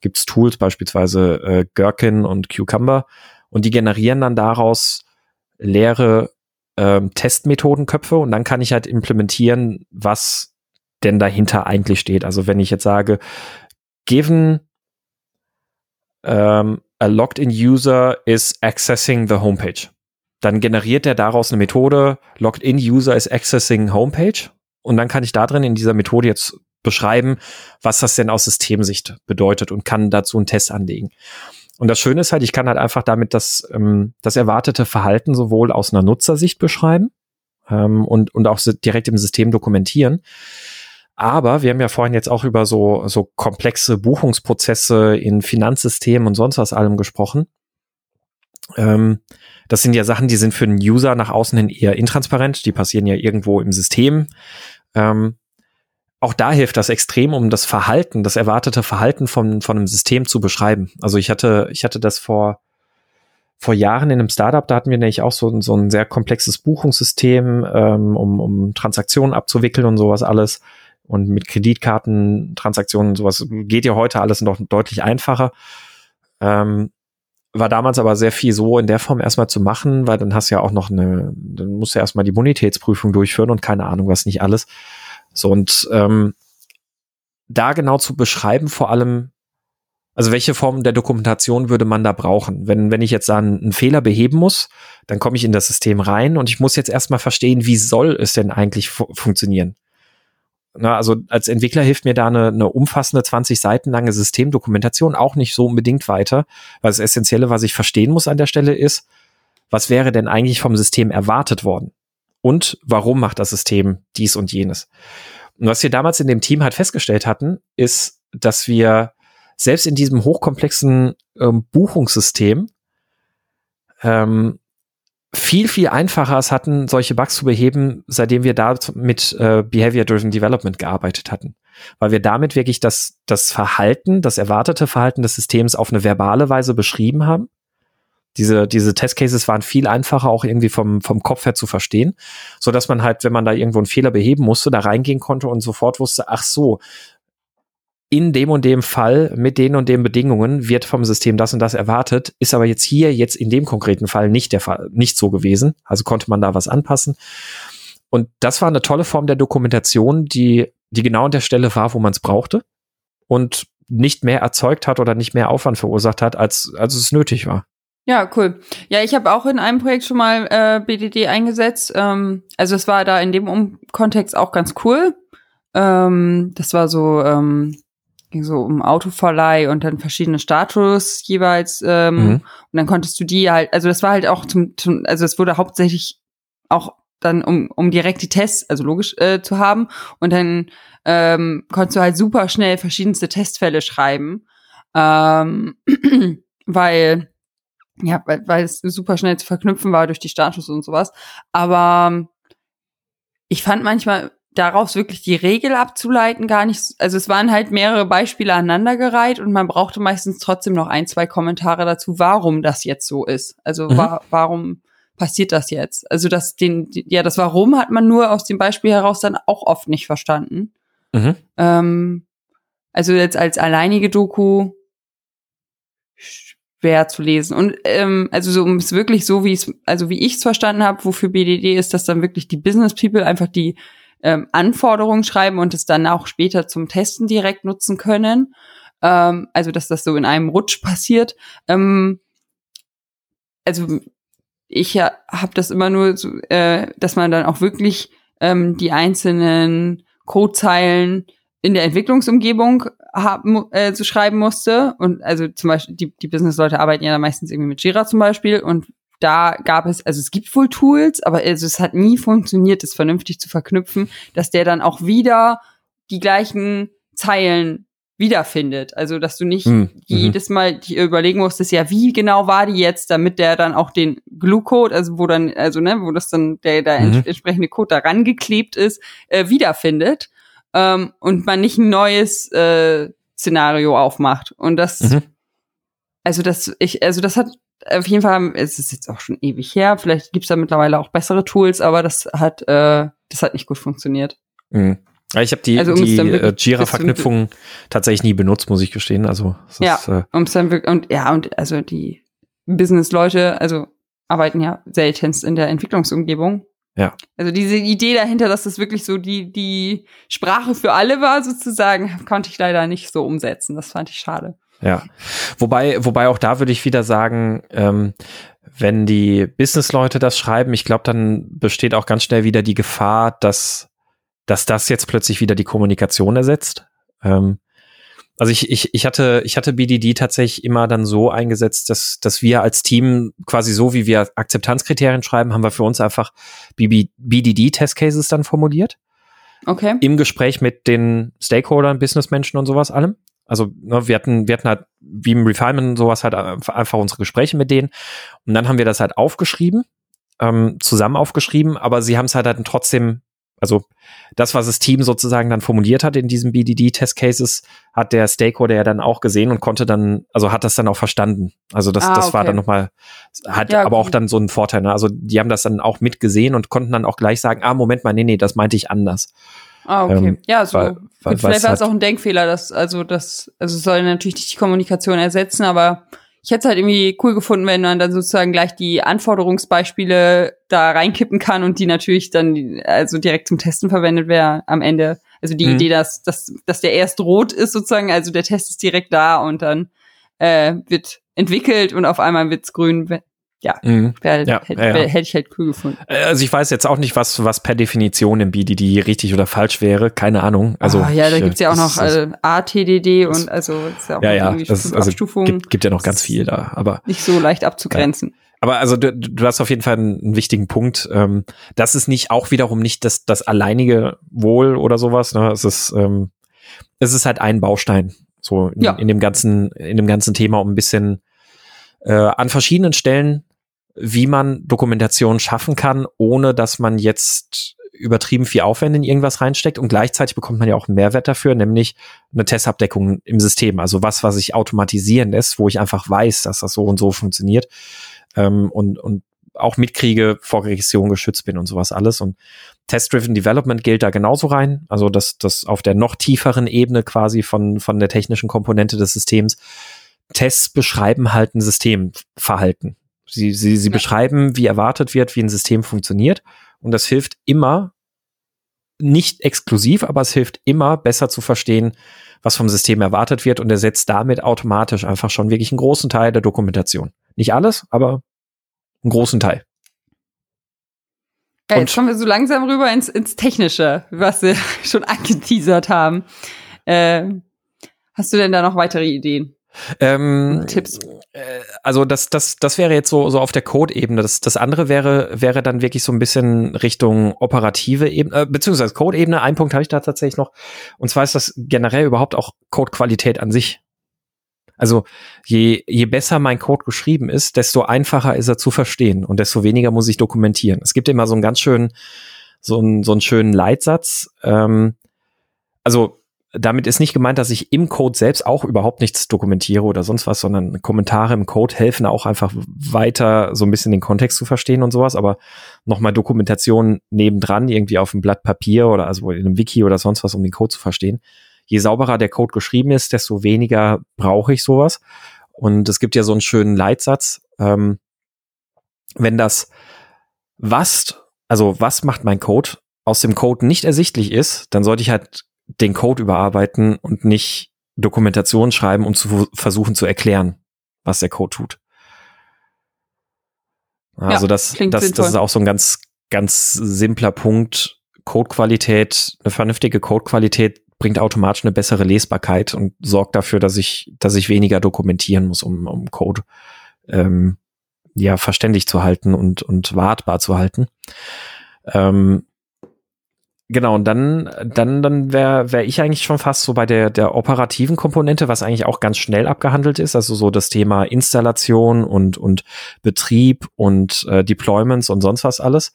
Gibt es Tools, beispielsweise äh, Gherkin und Cucumber, und die generieren dann daraus leere ähm, Testmethodenköpfe und dann kann ich halt implementieren, was denn dahinter eigentlich steht. Also wenn ich jetzt sage, given ähm, a logged in user is accessing the homepage. Dann generiert er daraus eine Methode, logged in user is accessing homepage. Und dann kann ich da drin in dieser Methode jetzt beschreiben, was das denn aus Systemsicht bedeutet und kann dazu einen Test anlegen. Und das Schöne ist halt, ich kann halt einfach damit das, ähm, das erwartete Verhalten sowohl aus einer Nutzersicht beschreiben ähm, und, und auch direkt im System dokumentieren. Aber wir haben ja vorhin jetzt auch über so, so komplexe Buchungsprozesse in Finanzsystemen und sonst was allem gesprochen. Ähm, das sind ja Sachen, die sind für den User nach außen hin eher intransparent, die passieren ja irgendwo im System. Ähm, auch da hilft das extrem, um das Verhalten, das erwartete Verhalten von, von einem System zu beschreiben. Also ich hatte, ich hatte das vor, vor Jahren in einem Startup, da hatten wir nämlich auch so, so ein sehr komplexes Buchungssystem, ähm, um, um Transaktionen abzuwickeln und sowas alles. Und mit Kreditkartentransaktionen sowas geht ja heute alles noch deutlich einfacher. Ähm, war damals aber sehr viel so in der Form erstmal zu machen, weil dann hast du ja auch noch eine, dann musst du ja erstmal die Bonitätsprüfung durchführen und keine Ahnung was nicht alles. So und ähm, da genau zu beschreiben, vor allem, also welche Form der Dokumentation würde man da brauchen? Wenn, wenn ich jetzt dann einen Fehler beheben muss, dann komme ich in das System rein und ich muss jetzt erstmal verstehen, wie soll es denn eigentlich fu funktionieren? Na, also als Entwickler hilft mir da eine, eine umfassende 20 Seiten lange Systemdokumentation auch nicht so unbedingt weiter, weil das Essentielle, was ich verstehen muss an der Stelle ist, was wäre denn eigentlich vom System erwartet worden? Und warum macht das System dies und jenes? Und was wir damals in dem Team halt festgestellt hatten, ist, dass wir selbst in diesem hochkomplexen ähm, Buchungssystem ähm, viel, viel einfacher es hatten, solche Bugs zu beheben, seitdem wir da mit äh, Behavior-Driven Development gearbeitet hatten. Weil wir damit wirklich das, das Verhalten, das erwartete Verhalten des Systems auf eine verbale Weise beschrieben haben. Diese, diese Testcases waren viel einfacher auch irgendwie vom, vom Kopf her zu verstehen, so dass man halt, wenn man da irgendwo einen Fehler beheben musste, da reingehen konnte und sofort wusste, ach so, in dem und dem Fall mit den und den Bedingungen wird vom System das und das erwartet, ist aber jetzt hier jetzt in dem konkreten Fall nicht der Fall, nicht so gewesen. Also konnte man da was anpassen. Und das war eine tolle Form der Dokumentation, die, die genau an der Stelle war, wo man es brauchte und nicht mehr erzeugt hat oder nicht mehr Aufwand verursacht hat, als, als es nötig war.
Ja, cool. Ja, ich habe auch in einem Projekt schon mal äh, BDD eingesetzt. Ähm, also es war da in dem um Kontext auch ganz cool. Ähm, das war so ähm, ging so um Autoverleih und dann verschiedene Status jeweils. Ähm, mhm. Und dann konntest du die halt, also das war halt auch zum, zum also es wurde hauptsächlich auch dann um, um direkt die Tests, also logisch äh, zu haben. Und dann ähm, konntest du halt super schnell verschiedenste Testfälle schreiben. Ähm, [clears throat] weil, ja, weil, weil es super schnell zu verknüpfen war durch die Status und sowas. Aber ich fand manchmal daraus wirklich die Regel abzuleiten gar nicht. Also es waren halt mehrere Beispiele aneinandergereiht und man brauchte meistens trotzdem noch ein, zwei Kommentare dazu, warum das jetzt so ist. Also mhm. wa warum passiert das jetzt? Also das den ja das Warum hat man nur aus dem Beispiel heraus dann auch oft nicht verstanden. Mhm. Ähm, also jetzt als alleinige Doku schwer zu lesen. Und ähm, also so um es wirklich so wie es also wie ich es verstanden habe, wofür BDD ist, dass dann wirklich die Business People einfach die ähm, Anforderungen schreiben und es dann auch später zum Testen direkt nutzen können. Ähm, also dass das so in einem Rutsch [laughs] passiert. Ähm, also ich ja, habe das immer nur, so, äh, dass man dann auch wirklich ähm, die einzelnen Codezeilen in der Entwicklungsumgebung haben, äh, zu schreiben musste. Und also zum Beispiel, die, die Business-Leute arbeiten ja dann meistens irgendwie mit Jira zum Beispiel und da gab es, also es gibt wohl Tools, aber also es hat nie funktioniert, das vernünftig zu verknüpfen, dass der dann auch wieder die gleichen Zeilen wiederfindet. Also, dass du nicht mhm. jedes Mal überlegen musstest, ja, wie genau war die jetzt, damit der dann auch den Glue-Code, also wo dann, also, ne, wo das dann der, der mhm. entsprechende Code da rangeklebt ist, äh, wiederfindet. Ähm, und man nicht ein neues äh, Szenario aufmacht. Und das, mhm. also das, ich, also das hat auf jeden Fall, es ist jetzt auch schon ewig her, vielleicht gibt's da mittlerweile auch bessere Tools, aber das hat, äh, das hat nicht gut funktioniert.
Mhm. Ich habe die, also, die äh, Jira-Verknüpfung tatsächlich nie benutzt, muss ich gestehen. Also
ja, ist, äh, um's dann wirklich, und ja, und also die Business-Leute, also arbeiten ja seltenst in der Entwicklungsumgebung.
Ja.
Also diese Idee dahinter, dass das wirklich so die, die Sprache für alle war, sozusagen, konnte ich leider nicht so umsetzen. Das fand ich schade.
Ja. Wobei, wobei auch da würde ich wieder sagen, ähm, wenn die Businessleute das schreiben, ich glaube, dann besteht auch ganz schnell wieder die Gefahr, dass, dass das jetzt plötzlich wieder die Kommunikation ersetzt. Ähm, also ich, ich, ich hatte, ich hatte BDD tatsächlich immer dann so eingesetzt, dass, dass wir als Team quasi so, wie wir Akzeptanzkriterien schreiben, haben wir für uns einfach BDD-Testcases dann formuliert.
Okay.
Im Gespräch mit den Stakeholdern, Businessmenschen und sowas allem. Also ne, wir hatten, wir hatten halt wie im Refinement und sowas halt einfach unsere Gespräche mit denen. Und dann haben wir das halt aufgeschrieben, ähm, zusammen aufgeschrieben, aber sie haben es halt, halt trotzdem also das, was das Team sozusagen dann formuliert hat in diesen BDD-Test-Cases, hat der Stakeholder ja dann auch gesehen und konnte dann, also hat das dann auch verstanden. Also das, ah, das okay. war dann nochmal, hat ja, aber auch dann so einen Vorteil. Ne? Also die haben das dann auch mitgesehen und konnten dann auch gleich sagen, ah, Moment mal, nee, nee, das meinte ich anders.
Ah, okay. Ähm, ja, so. Weil, weil, vielleicht war es auch ein Denkfehler, dass, also das, also es soll natürlich nicht die Kommunikation ersetzen, aber ich hätte es halt irgendwie cool gefunden, wenn man dann sozusagen gleich die Anforderungsbeispiele da reinkippen kann und die natürlich dann also direkt zum Testen verwendet wäre am Ende. Also die mhm. Idee, dass, dass, dass der erst rot ist sozusagen, also der Test ist direkt da und dann äh, wird entwickelt und auf einmal wird's grün, ja, mhm. Wär, ja, hätte, ja, hätte ich halt cool gefunden.
Äh, also ich weiß jetzt auch nicht, was, was per Definition im BDD richtig oder falsch wäre. Keine Ahnung. Also
ah, ja, da gibt's ja auch noch äh, ATDD und also
ist ja auch ja, ja, das, also gibt, gibt ja noch ganz viel da, aber
nicht so leicht abzugrenzen.
Aber also du, du hast auf jeden Fall einen, einen wichtigen Punkt. Ähm, das ist nicht auch wiederum nicht das, das alleinige Wohl oder sowas. Ne? Es ist ähm, es ist halt ein Baustein so in, ja. in dem ganzen in dem ganzen Thema, um ein bisschen äh, an verschiedenen Stellen wie man Dokumentation schaffen kann, ohne dass man jetzt übertrieben viel Aufwand in irgendwas reinsteckt und gleichzeitig bekommt man ja auch einen Mehrwert dafür, nämlich eine Testabdeckung im System. Also was, was ich automatisieren lässt, wo ich einfach weiß, dass das so und so funktioniert ähm, und, und auch mitkriege, vor Regression geschützt bin und sowas alles. Und Test-Driven Development gilt da genauso rein. Also das, das auf der noch tieferen Ebene quasi von, von der technischen Komponente des Systems. Tests beschreiben halt ein Systemverhalten. Sie, sie, sie ja. beschreiben, wie erwartet wird, wie ein System funktioniert. Und das hilft immer, nicht exklusiv, aber es hilft immer, besser zu verstehen, was vom System erwartet wird und ersetzt damit automatisch einfach schon wirklich einen großen Teil der Dokumentation. Nicht alles, aber einen großen Teil.
Ja, jetzt kommen wir so langsam rüber ins, ins Technische, was wir [laughs] schon angeteasert haben. Äh, hast du denn da noch weitere Ideen?
Ähm, Tipps. Äh, also das, das, das wäre jetzt so, so auf der Code-Ebene. Das, das andere wäre, wäre dann wirklich so ein bisschen Richtung operative Ebene, äh, beziehungsweise Code-Ebene. Ein Punkt habe ich da tatsächlich noch. Und zwar ist das generell überhaupt auch Code-Qualität an sich. Also je, je besser mein Code geschrieben ist, desto einfacher ist er zu verstehen und desto weniger muss ich dokumentieren. Es gibt immer so einen ganz schönen, so einen, so einen schönen Leitsatz. Ähm, also damit ist nicht gemeint, dass ich im Code selbst auch überhaupt nichts dokumentiere oder sonst was, sondern Kommentare im Code helfen auch einfach weiter so ein bisschen den Kontext zu verstehen und sowas. Aber nochmal Dokumentation nebendran, irgendwie auf einem Blatt Papier oder also in einem Wiki oder sonst was, um den Code zu verstehen. Je sauberer der Code geschrieben ist, desto weniger brauche ich sowas. Und es gibt ja so einen schönen Leitsatz. Ähm, wenn das was, also was macht mein Code, aus dem Code nicht ersichtlich ist, dann sollte ich halt den Code überarbeiten und nicht Dokumentation schreiben, um zu versuchen zu erklären, was der Code tut. Also ja, das, das, das ist auch so ein ganz, ganz simpler Punkt. Codequalität, eine vernünftige Codequalität bringt automatisch eine bessere Lesbarkeit und sorgt dafür, dass ich, dass ich weniger dokumentieren muss, um, um Code ähm, ja verständlich zu halten und, und wartbar zu halten. Ähm, Genau, und dann, dann, dann wäre wär ich eigentlich schon fast so bei der, der operativen Komponente, was eigentlich auch ganz schnell abgehandelt ist, also so das Thema Installation und, und Betrieb und äh, Deployments und sonst was alles.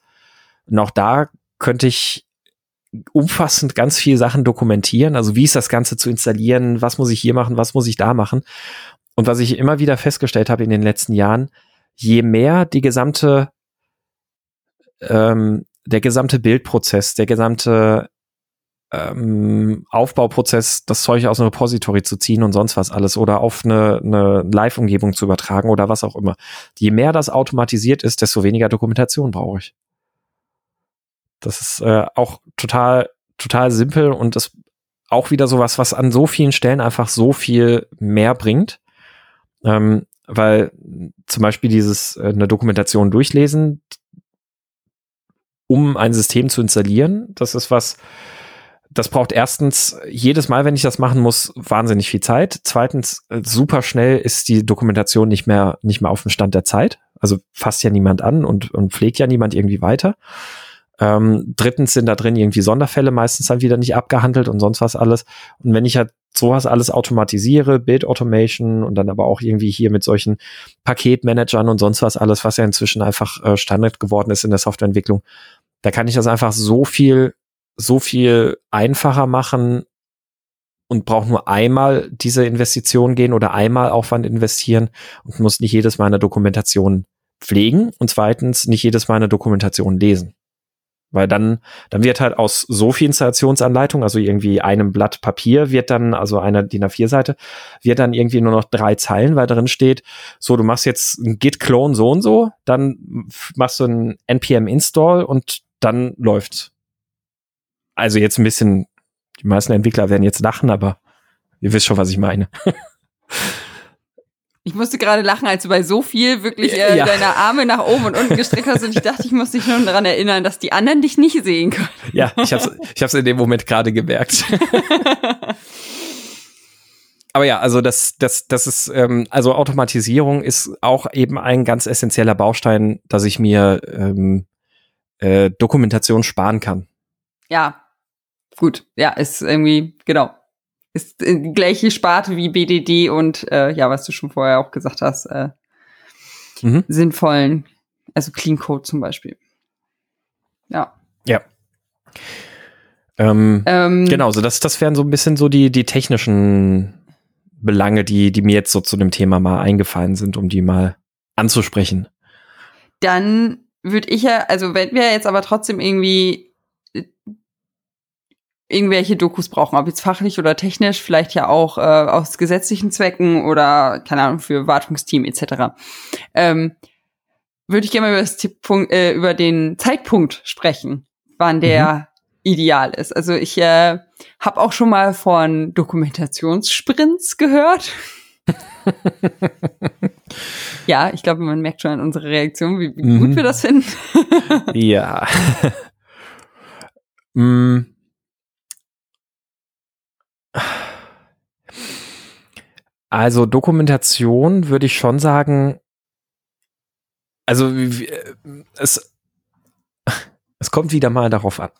Und auch da könnte ich umfassend ganz viele Sachen dokumentieren. Also wie ist das Ganze zu installieren? Was muss ich hier machen? Was muss ich da machen? Und was ich immer wieder festgestellt habe in den letzten Jahren, je mehr die gesamte ähm, der gesamte Bildprozess, der gesamte ähm, Aufbauprozess, das Zeug aus einem Repository zu ziehen und sonst was alles oder auf eine, eine Live-Umgebung zu übertragen oder was auch immer. Je mehr das automatisiert ist, desto weniger Dokumentation brauche ich. Das ist äh, auch total, total simpel und ist auch wieder sowas, was an so vielen Stellen einfach so viel mehr bringt. Ähm, weil zum Beispiel dieses äh, eine Dokumentation durchlesen, um ein System zu installieren. Das ist was, das braucht erstens jedes Mal, wenn ich das machen muss, wahnsinnig viel Zeit. Zweitens, äh, super schnell ist die Dokumentation nicht mehr, nicht mehr auf dem Stand der Zeit. Also fasst ja niemand an und, und pflegt ja niemand irgendwie weiter. Ähm, drittens sind da drin irgendwie Sonderfälle meistens dann wieder nicht abgehandelt und sonst was alles. Und wenn ich halt sowas alles automatisiere, Build Automation und dann aber auch irgendwie hier mit solchen Paketmanagern und sonst was alles, was ja inzwischen einfach äh, Standard geworden ist in der Softwareentwicklung, da kann ich das einfach so viel, so viel einfacher machen und brauche nur einmal diese Investition gehen oder einmal Aufwand investieren und muss nicht jedes Mal eine Dokumentation pflegen und zweitens nicht jedes Mal eine Dokumentation lesen. Weil dann, dann wird halt aus so viel Installationsanleitung, also irgendwie einem Blatt Papier, wird dann, also einer DIN A4-Seite, wird dann irgendwie nur noch drei Zeilen, weil drin steht, so, du machst jetzt ein Git-Clone so und so, dann machst du ein NPM-Install und dann läuft's. Also jetzt ein bisschen, die meisten Entwickler werden jetzt lachen, aber ihr wisst schon, was ich meine. [laughs]
Ich musste gerade lachen, als du bei so viel wirklich äh, ja. deine Arme nach oben und unten gestreckt hast und ich dachte, ich muss dich nur daran erinnern, dass die anderen dich nicht sehen können.
Ja, ich hab's, ich hab's in dem Moment gerade gemerkt. [laughs] Aber ja, also das, das, das ist, ähm, also Automatisierung ist auch eben ein ganz essentieller Baustein, dass ich mir ähm, äh, Dokumentation sparen kann.
Ja, gut. Ja, ist irgendwie, genau ist äh, die gleiche Sparte wie BDD und äh, ja, was du schon vorher auch gesagt hast, äh, mhm. sinnvollen, also Clean Code zum Beispiel. Ja.
Ja. Ähm, ähm, genau, so das, das wären so ein bisschen so die, die technischen Belange, die, die mir jetzt so zu dem Thema mal eingefallen sind, um die mal anzusprechen.
Dann würde ich ja, also wenn wir jetzt aber trotzdem irgendwie irgendwelche Dokus brauchen, ob jetzt fachlich oder technisch, vielleicht ja auch äh, aus gesetzlichen Zwecken oder, keine Ahnung, für Wartungsteam etc. Ähm, würde ich gerne mal über, das Tipppunkt, äh, über den Zeitpunkt sprechen, wann der mhm. ideal ist. Also ich äh, habe auch schon mal von Dokumentationssprints gehört. [laughs] ja, ich glaube, man merkt schon an unserer Reaktion, wie, wie mhm. gut wir das finden. [laughs]
ja. [laughs] mm. Also Dokumentation würde ich schon sagen, also es, [laughs] es kommt wieder mal darauf an.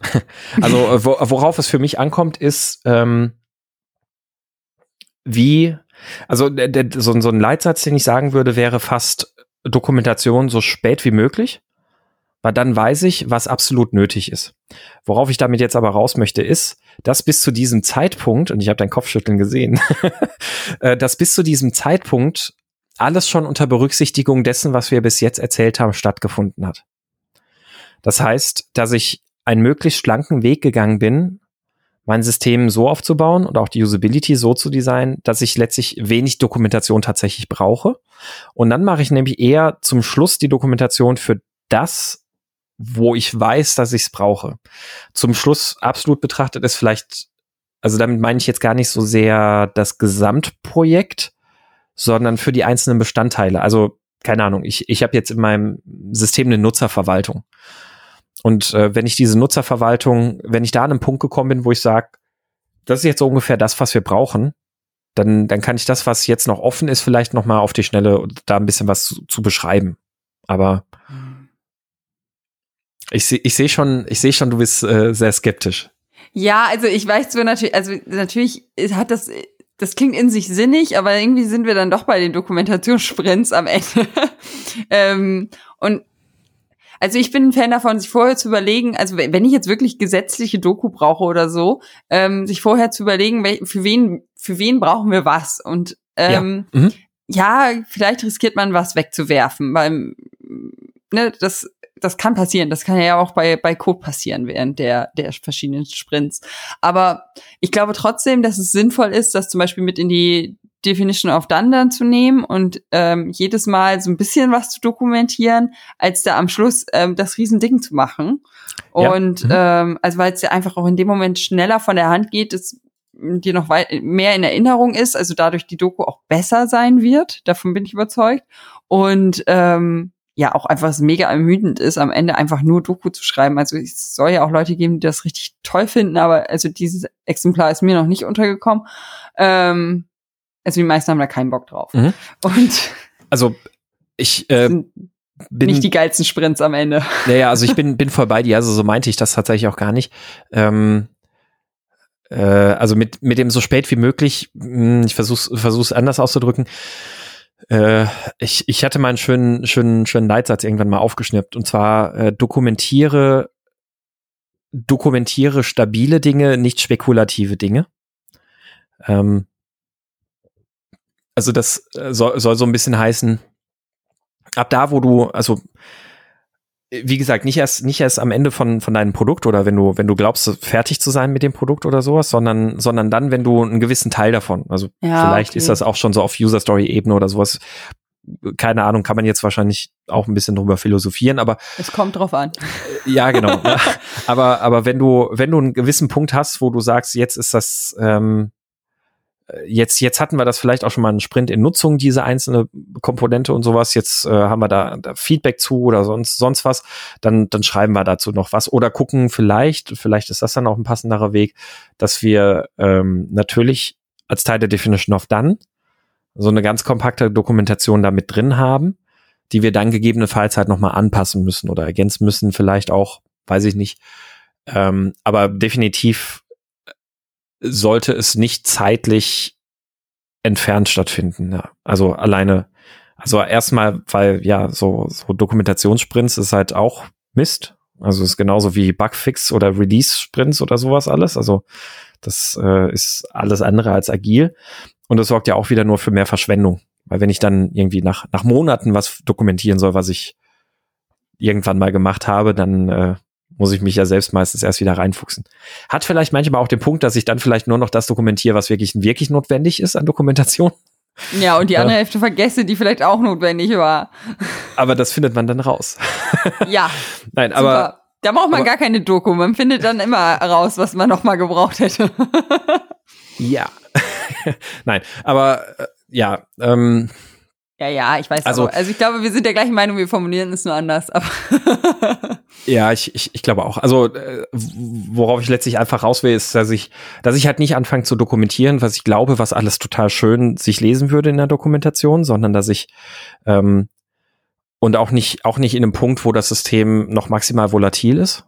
Also worauf es für mich ankommt, ist, ähm, wie, also der, der, so, so ein Leitsatz, den ich sagen würde, wäre fast Dokumentation so spät wie möglich, weil dann weiß ich, was absolut nötig ist. Worauf ich damit jetzt aber raus möchte, ist, dass bis zu diesem Zeitpunkt, und ich habe dein Kopfschütteln gesehen, [laughs] äh, dass bis zu diesem Zeitpunkt alles schon unter Berücksichtigung dessen, was wir bis jetzt erzählt haben, stattgefunden hat. Das heißt, dass ich einen möglichst schlanken Weg gegangen bin, mein System so aufzubauen und auch die Usability so zu designen, dass ich letztlich wenig Dokumentation tatsächlich brauche. Und dann mache ich nämlich eher zum Schluss die Dokumentation für das, wo ich weiß, dass ich es brauche. Zum Schluss absolut betrachtet ist vielleicht, also damit meine ich jetzt gar nicht so sehr das Gesamtprojekt, sondern für die einzelnen Bestandteile. Also keine Ahnung, ich, ich habe jetzt in meinem System eine Nutzerverwaltung. Und äh, wenn ich diese Nutzerverwaltung, wenn ich da an einen Punkt gekommen bin, wo ich sage, das ist jetzt so ungefähr das, was wir brauchen, dann, dann kann ich das, was jetzt noch offen ist, vielleicht noch mal auf die Schnelle da ein bisschen was zu, zu beschreiben. Aber mhm ich sehe ich seh schon, ich sehe schon, du bist äh, sehr skeptisch.
Ja, also ich weiß so natürlich, also natürlich hat das, das klingt in sich sinnig, aber irgendwie sind wir dann doch bei den Dokumentationssprints am Ende. [laughs] ähm, und also ich bin ein Fan davon, sich vorher zu überlegen, also wenn ich jetzt wirklich gesetzliche Doku brauche oder so, ähm, sich vorher zu überlegen, für wen, für wen brauchen wir was und ähm, ja. Mhm. ja, vielleicht riskiert man was wegzuwerfen, weil ne, das das kann passieren. Das kann ja auch bei, bei Code passieren während der, der verschiedenen Sprints. Aber ich glaube trotzdem, dass es sinnvoll ist, das zum Beispiel mit in die Definition of Done dann zu nehmen und ähm, jedes Mal so ein bisschen was zu dokumentieren, als da am Schluss ähm, das Riesending zu machen. Und ja. mhm. ähm, also weil es ja einfach auch in dem Moment schneller von der Hand geht, dass dir noch mehr in Erinnerung ist, also dadurch die Doku auch besser sein wird. Davon bin ich überzeugt. Und ähm, ja auch einfach mega ermüdend ist, am Ende einfach nur Doku zu schreiben. Also es soll ja auch Leute geben, die das richtig toll finden, aber also dieses Exemplar ist mir noch nicht untergekommen. Ähm, also die meisten haben da keinen Bock drauf. Mhm. Und
also ich äh, bin
nicht die geilsten Sprints am Ende.
Naja, also ich bin bin voll bei dir. Also so meinte ich das tatsächlich auch gar nicht. Ähm, äh, also mit, mit dem so spät wie möglich, hm, ich versuch's, versuch's anders auszudrücken. Äh, ich, ich hatte mal einen schönen, schönen, schönen Leitsatz irgendwann mal aufgeschnippt und zwar äh, dokumentiere, dokumentiere stabile Dinge, nicht spekulative Dinge. Ähm, also das äh, soll, soll so ein bisschen heißen, ab da, wo du, also wie gesagt, nicht erst, nicht erst am Ende von, von deinem Produkt oder wenn du, wenn du glaubst, fertig zu sein mit dem Produkt oder sowas, sondern, sondern dann, wenn du einen gewissen Teil davon, also ja, vielleicht okay. ist das auch schon so auf User Story Ebene oder sowas. Keine Ahnung, kann man jetzt wahrscheinlich auch ein bisschen drüber philosophieren, aber.
Es kommt drauf an.
Ja, genau. ja. [laughs] Aber, aber wenn du, wenn du einen gewissen Punkt hast, wo du sagst, jetzt ist das, ähm, jetzt, jetzt hatten wir das vielleicht auch schon mal einen Sprint in Nutzung, diese einzelne Komponente und sowas. Jetzt äh, haben wir da, da Feedback zu oder sonst, sonst was. Dann, dann schreiben wir dazu noch was oder gucken vielleicht, vielleicht ist das dann auch ein passenderer Weg, dass wir ähm, natürlich als Teil der Definition of Done so eine ganz kompakte Dokumentation da mit drin haben, die wir dann gegebenenfalls halt nochmal anpassen müssen oder ergänzen müssen, vielleicht auch, weiß ich nicht. Ähm, aber definitiv sollte es nicht zeitlich entfernt stattfinden. Ja. Also alleine, also erstmal, weil ja, so, so Dokumentationssprints ist halt auch Mist. Also ist genauso wie Bugfix oder Release-Sprints oder sowas alles. Also das äh, ist alles andere als agil. Und das sorgt ja auch wieder nur für mehr Verschwendung. Weil wenn ich dann irgendwie nach, nach Monaten was dokumentieren soll, was ich irgendwann mal gemacht habe, dann äh, muss ich mich ja selbst meistens erst wieder reinfuchsen. Hat vielleicht manchmal auch den Punkt, dass ich dann vielleicht nur noch das dokumentiere, was wirklich, wirklich notwendig ist an Dokumentation.
Ja, und die andere Hälfte vergesse, die vielleicht auch notwendig war.
Aber das findet man dann raus.
Ja. [laughs]
Nein, aber. Super.
Da braucht man aber, gar keine Doku. Man findet dann immer raus, was man noch mal gebraucht hätte.
ja. [laughs] Nein, aber äh, ja, ähm,
ja, ja, ich weiß also, aber, also ich glaube, wir sind der gleichen Meinung, wir formulieren es nur anders. Aber [laughs]
ja, ich, ich, ich glaube auch. Also äh, worauf ich letztlich einfach raus will, ist, dass ich, dass ich halt nicht anfange zu dokumentieren, was ich glaube, was alles total schön sich lesen würde in der Dokumentation, sondern dass ich ähm, und auch nicht, auch nicht in einem Punkt, wo das System noch maximal volatil ist,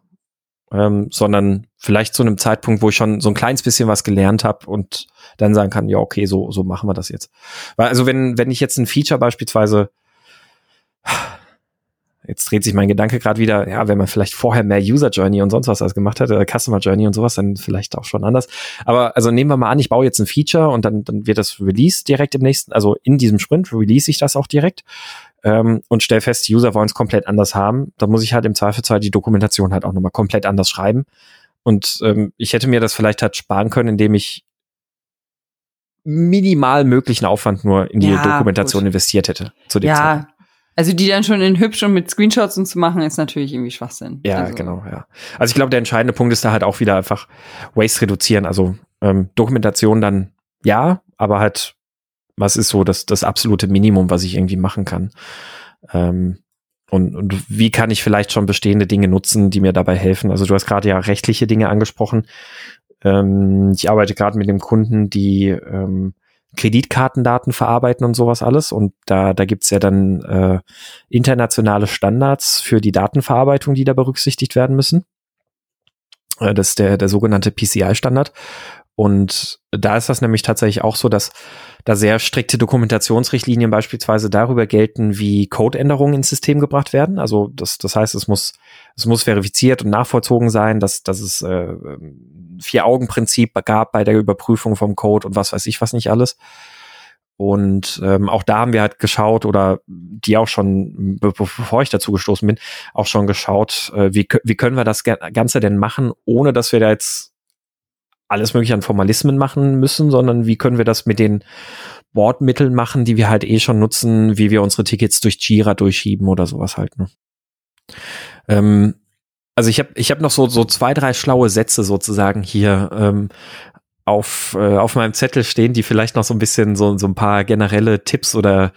ähm, sondern vielleicht zu einem Zeitpunkt, wo ich schon so ein kleines bisschen was gelernt habe und dann sagen kann, ja, okay, so, so machen wir das jetzt. Weil, also wenn, wenn ich jetzt ein Feature beispielsweise, jetzt dreht sich mein Gedanke gerade wieder, ja, wenn man vielleicht vorher mehr User Journey und sonst was als gemacht hätte, Customer Journey und sowas, dann vielleicht auch schon anders. Aber also nehmen wir mal an, ich baue jetzt ein Feature und dann, dann wird das Release direkt im nächsten, also in diesem Sprint release ich das auch direkt ähm, und stell fest, die User wollen es komplett anders haben. Da muss ich halt im Zweifelsfall die Dokumentation halt auch nochmal komplett anders schreiben. Und ähm, ich hätte mir das vielleicht halt sparen können, indem ich minimal möglichen Aufwand nur in die ja, Dokumentation gut. investiert hätte zu dem ja. Zeitpunkt.
Also die dann schon in hübsch und mit Screenshots und zu machen, ist natürlich irgendwie Schwachsinn.
Ja,
also.
genau, ja. Also ich glaube, der entscheidende Punkt ist da halt auch wieder einfach Waste reduzieren. Also ähm, Dokumentation dann ja, aber halt, was ist so das, das absolute Minimum, was ich irgendwie machen kann. Ähm, und, und wie kann ich vielleicht schon bestehende Dinge nutzen, die mir dabei helfen? Also du hast gerade ja rechtliche Dinge angesprochen. Ähm, ich arbeite gerade mit dem Kunden, die ähm, Kreditkartendaten verarbeiten und sowas alles. Und da, da gibt's ja dann äh, internationale Standards für die Datenverarbeitung, die da berücksichtigt werden müssen. Äh, das ist der, der sogenannte PCI-Standard. Und da ist das nämlich tatsächlich auch so, dass da sehr strikte Dokumentationsrichtlinien beispielsweise darüber gelten, wie Codeänderungen ins System gebracht werden. Also das, das heißt, es muss, es muss verifiziert und nachvollzogen sein, dass, dass es äh, Vier-Augen-Prinzip gab bei der Überprüfung vom Code und was weiß ich was nicht alles. Und ähm, auch da haben wir halt geschaut oder die auch schon, bevor ich dazu gestoßen bin, auch schon geschaut, äh, wie, wie können wir das Ganze denn machen, ohne dass wir da jetzt alles mögliche an Formalismen machen müssen, sondern wie können wir das mit den Bordmitteln machen, die wir halt eh schon nutzen, wie wir unsere Tickets durch Jira durchschieben oder sowas halt. Ne? Ähm, also ich habe ich hab noch so, so zwei, drei schlaue Sätze sozusagen hier ähm, auf, äh, auf meinem Zettel stehen, die vielleicht noch so ein bisschen so, so ein paar generelle Tipps oder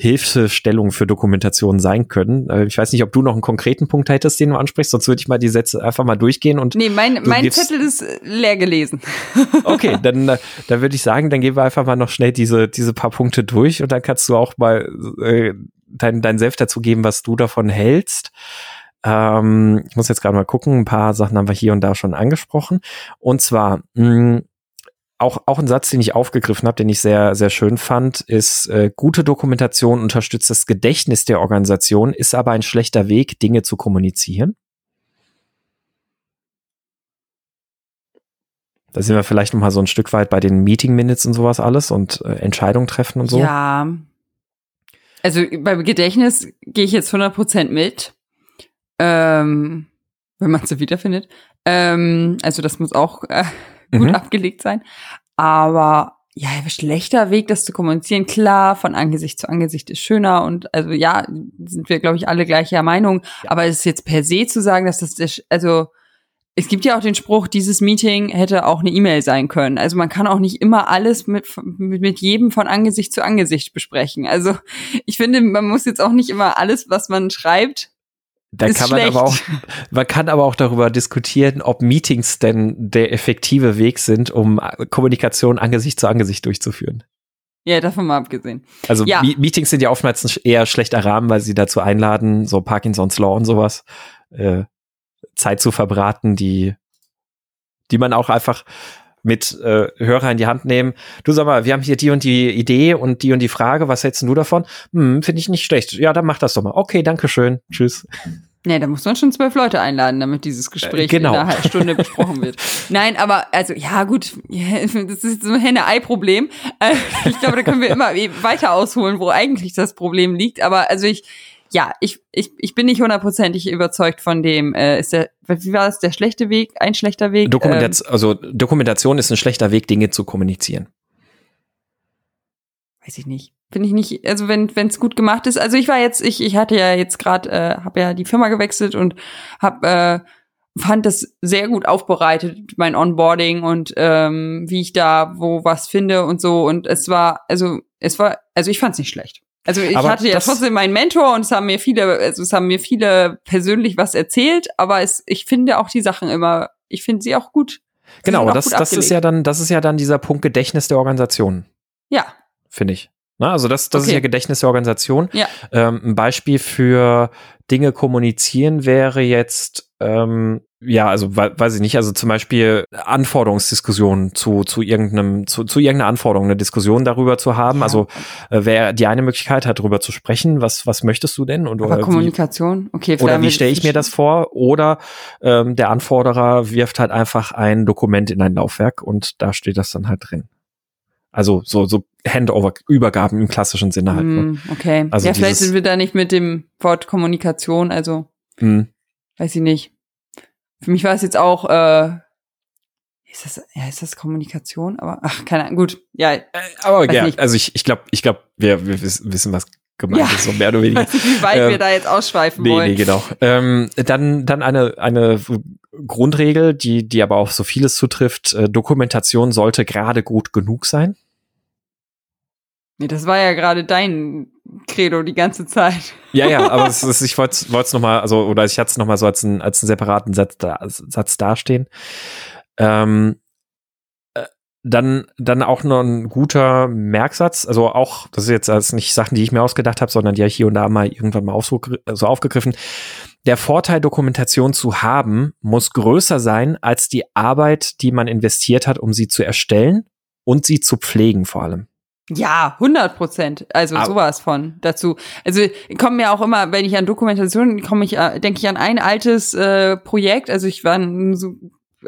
Hilfestellung für Dokumentation sein können. Äh, ich weiß nicht, ob du noch einen konkreten Punkt hättest, den du ansprichst, sonst würde ich mal die Sätze einfach mal durchgehen und.
Nee, mein, mein Zettel ist äh, leer gelesen. [laughs]
okay, dann, äh, dann würde ich sagen, dann gehen wir einfach mal noch schnell diese, diese paar Punkte durch und dann kannst du auch mal äh, dein, dein Selbst dazu geben, was du davon hältst. Ähm, ich muss jetzt gerade mal gucken, ein paar Sachen haben wir hier und da schon angesprochen. Und zwar, mh, auch, auch ein Satz, den ich aufgegriffen habe, den ich sehr, sehr schön fand, ist, äh, gute Dokumentation unterstützt das Gedächtnis der Organisation, ist aber ein schlechter Weg, Dinge zu kommunizieren. Da sind wir vielleicht noch mal so ein Stück weit bei den Meeting Minutes und sowas alles und äh, Entscheidungen treffen und so.
Ja. Also beim Gedächtnis gehe ich jetzt 100% mit. Ähm, wenn man sie wiederfindet. Ähm, also das muss auch äh, gut mhm. abgelegt sein. Aber ja, schlechter Weg, das zu kommunizieren. Klar, von Angesicht zu Angesicht ist schöner und also ja, sind wir, glaube ich, alle gleicher Meinung. Ja. Aber es ist jetzt per se zu sagen, dass das, also es gibt ja auch den Spruch, dieses Meeting hätte auch eine E-Mail sein können. Also man kann auch nicht immer alles mit, mit, mit jedem von Angesicht zu Angesicht besprechen. Also ich finde, man muss jetzt auch nicht immer alles, was man schreibt,
da kann man aber auch, man kann aber auch darüber diskutieren, ob Meetings denn der effektive Weg sind, um Kommunikation Angesicht zu Angesicht durchzuführen.
Ja, davon mal abgesehen.
Also
ja.
Meetings sind ja oftmals eher schlechter Rahmen, weil sie dazu einladen, so Parkinson's Law und sowas, äh, Zeit zu verbraten, die, die man auch einfach mit äh, Hörer in die Hand nehmen. Du sag mal, wir haben hier die und die Idee und die und die Frage, was hältst du davon? Hm, finde ich nicht schlecht. Ja, dann mach das doch mal. Okay, danke schön. Tschüss.
Nee, da muss man schon zwölf Leute einladen, damit dieses Gespräch äh, genau. in einer halben Stunde besprochen wird. [laughs] Nein, aber also ja gut, das ist so ein Henne-Ei-Problem. Äh, ich glaube, da können wir immer weiter ausholen, wo eigentlich das Problem liegt. Aber also ich, ja, ich, ich, ich bin nicht hundertprozentig überzeugt von dem, äh, ist der, wie war es, der schlechte Weg, ein schlechter Weg?
Dokumentation, ähm, also Dokumentation ist ein schlechter Weg, Dinge zu kommunizieren.
Weiß ich nicht. Finde ich nicht, also wenn es gut gemacht ist. Also ich war jetzt, ich, ich hatte ja jetzt gerade, äh, habe ja die Firma gewechselt und habe äh, fand das sehr gut aufbereitet, mein Onboarding und ähm, wie ich da wo was finde und so. Und es war, also es war, also ich fand es nicht schlecht. Also ich aber hatte ja trotzdem meinen Mentor und es haben mir viele, also es haben mir viele persönlich was erzählt, aber es, ich finde auch die Sachen immer, ich finde sie auch gut.
Sie genau, das, das ist ja dann, das ist ja dann dieser Punkt Gedächtnis der Organisation.
Ja.
Finde ich. Na, also das, das okay. ist ja Gedächtnis der Organisation.
Ja.
Ähm, ein Beispiel für Dinge kommunizieren wäre jetzt, ähm, ja, also weiß ich nicht, also zum Beispiel Anforderungsdiskussionen zu, zu irgendeinem, zu, zu irgendeiner Anforderung, eine Diskussion darüber zu haben. Ja. Also äh, wäre die eine Möglichkeit, halt darüber zu sprechen, was, was möchtest du denn? Und,
Aber Kommunikation, okay.
Oder wie stelle ich mir das vor? Oder ähm, der Anforderer wirft halt einfach ein Dokument in ein Laufwerk und da steht das dann halt drin. Also so, so Handover, Übergaben im klassischen Sinne halt. Ne?
Mm, okay. Also ja, vielleicht sind wir da nicht mit dem Wort Kommunikation, also mm. weiß ich nicht. Für mich war es jetzt auch, äh, ist das, ja, ist das Kommunikation? Aber ach, keine Ahnung, gut, ja. Äh,
aber ja, nicht. also ich, ich glaube, ich glaube, wir, wir wissen, was gemeint ja. ist, so mehr oder [laughs] weniger.
Nicht, wie weit ähm, wir da jetzt ausschweifen nee, wollen. Nee,
genau. Ähm, dann, dann eine, eine Grundregel, die, die aber auf so vieles zutrifft. Äh, Dokumentation sollte gerade gut genug sein.
Nee, das war ja gerade dein Credo die ganze Zeit.
Ja, ja, aber es [laughs] ist, ich wollte es noch mal, also oder ich hatte es noch mal so als, ein, als einen separaten Satz, da, Satz dastehen. Ähm, äh, dann, dann auch noch ein guter Merksatz, also auch, das ist jetzt als nicht Sachen, die ich mir ausgedacht habe, sondern die habe ich hier und da mal irgendwann mal so also aufgegriffen. Der Vorteil, Dokumentation zu haben, muss größer sein als die Arbeit, die man investiert hat, um sie zu erstellen und sie zu pflegen vor allem.
Ja, 100 Prozent. Also Aber sowas von dazu. Also kommen mir auch immer, wenn ich an Dokumentation komme, ich äh, denke ich an ein altes äh, Projekt. Also ich war so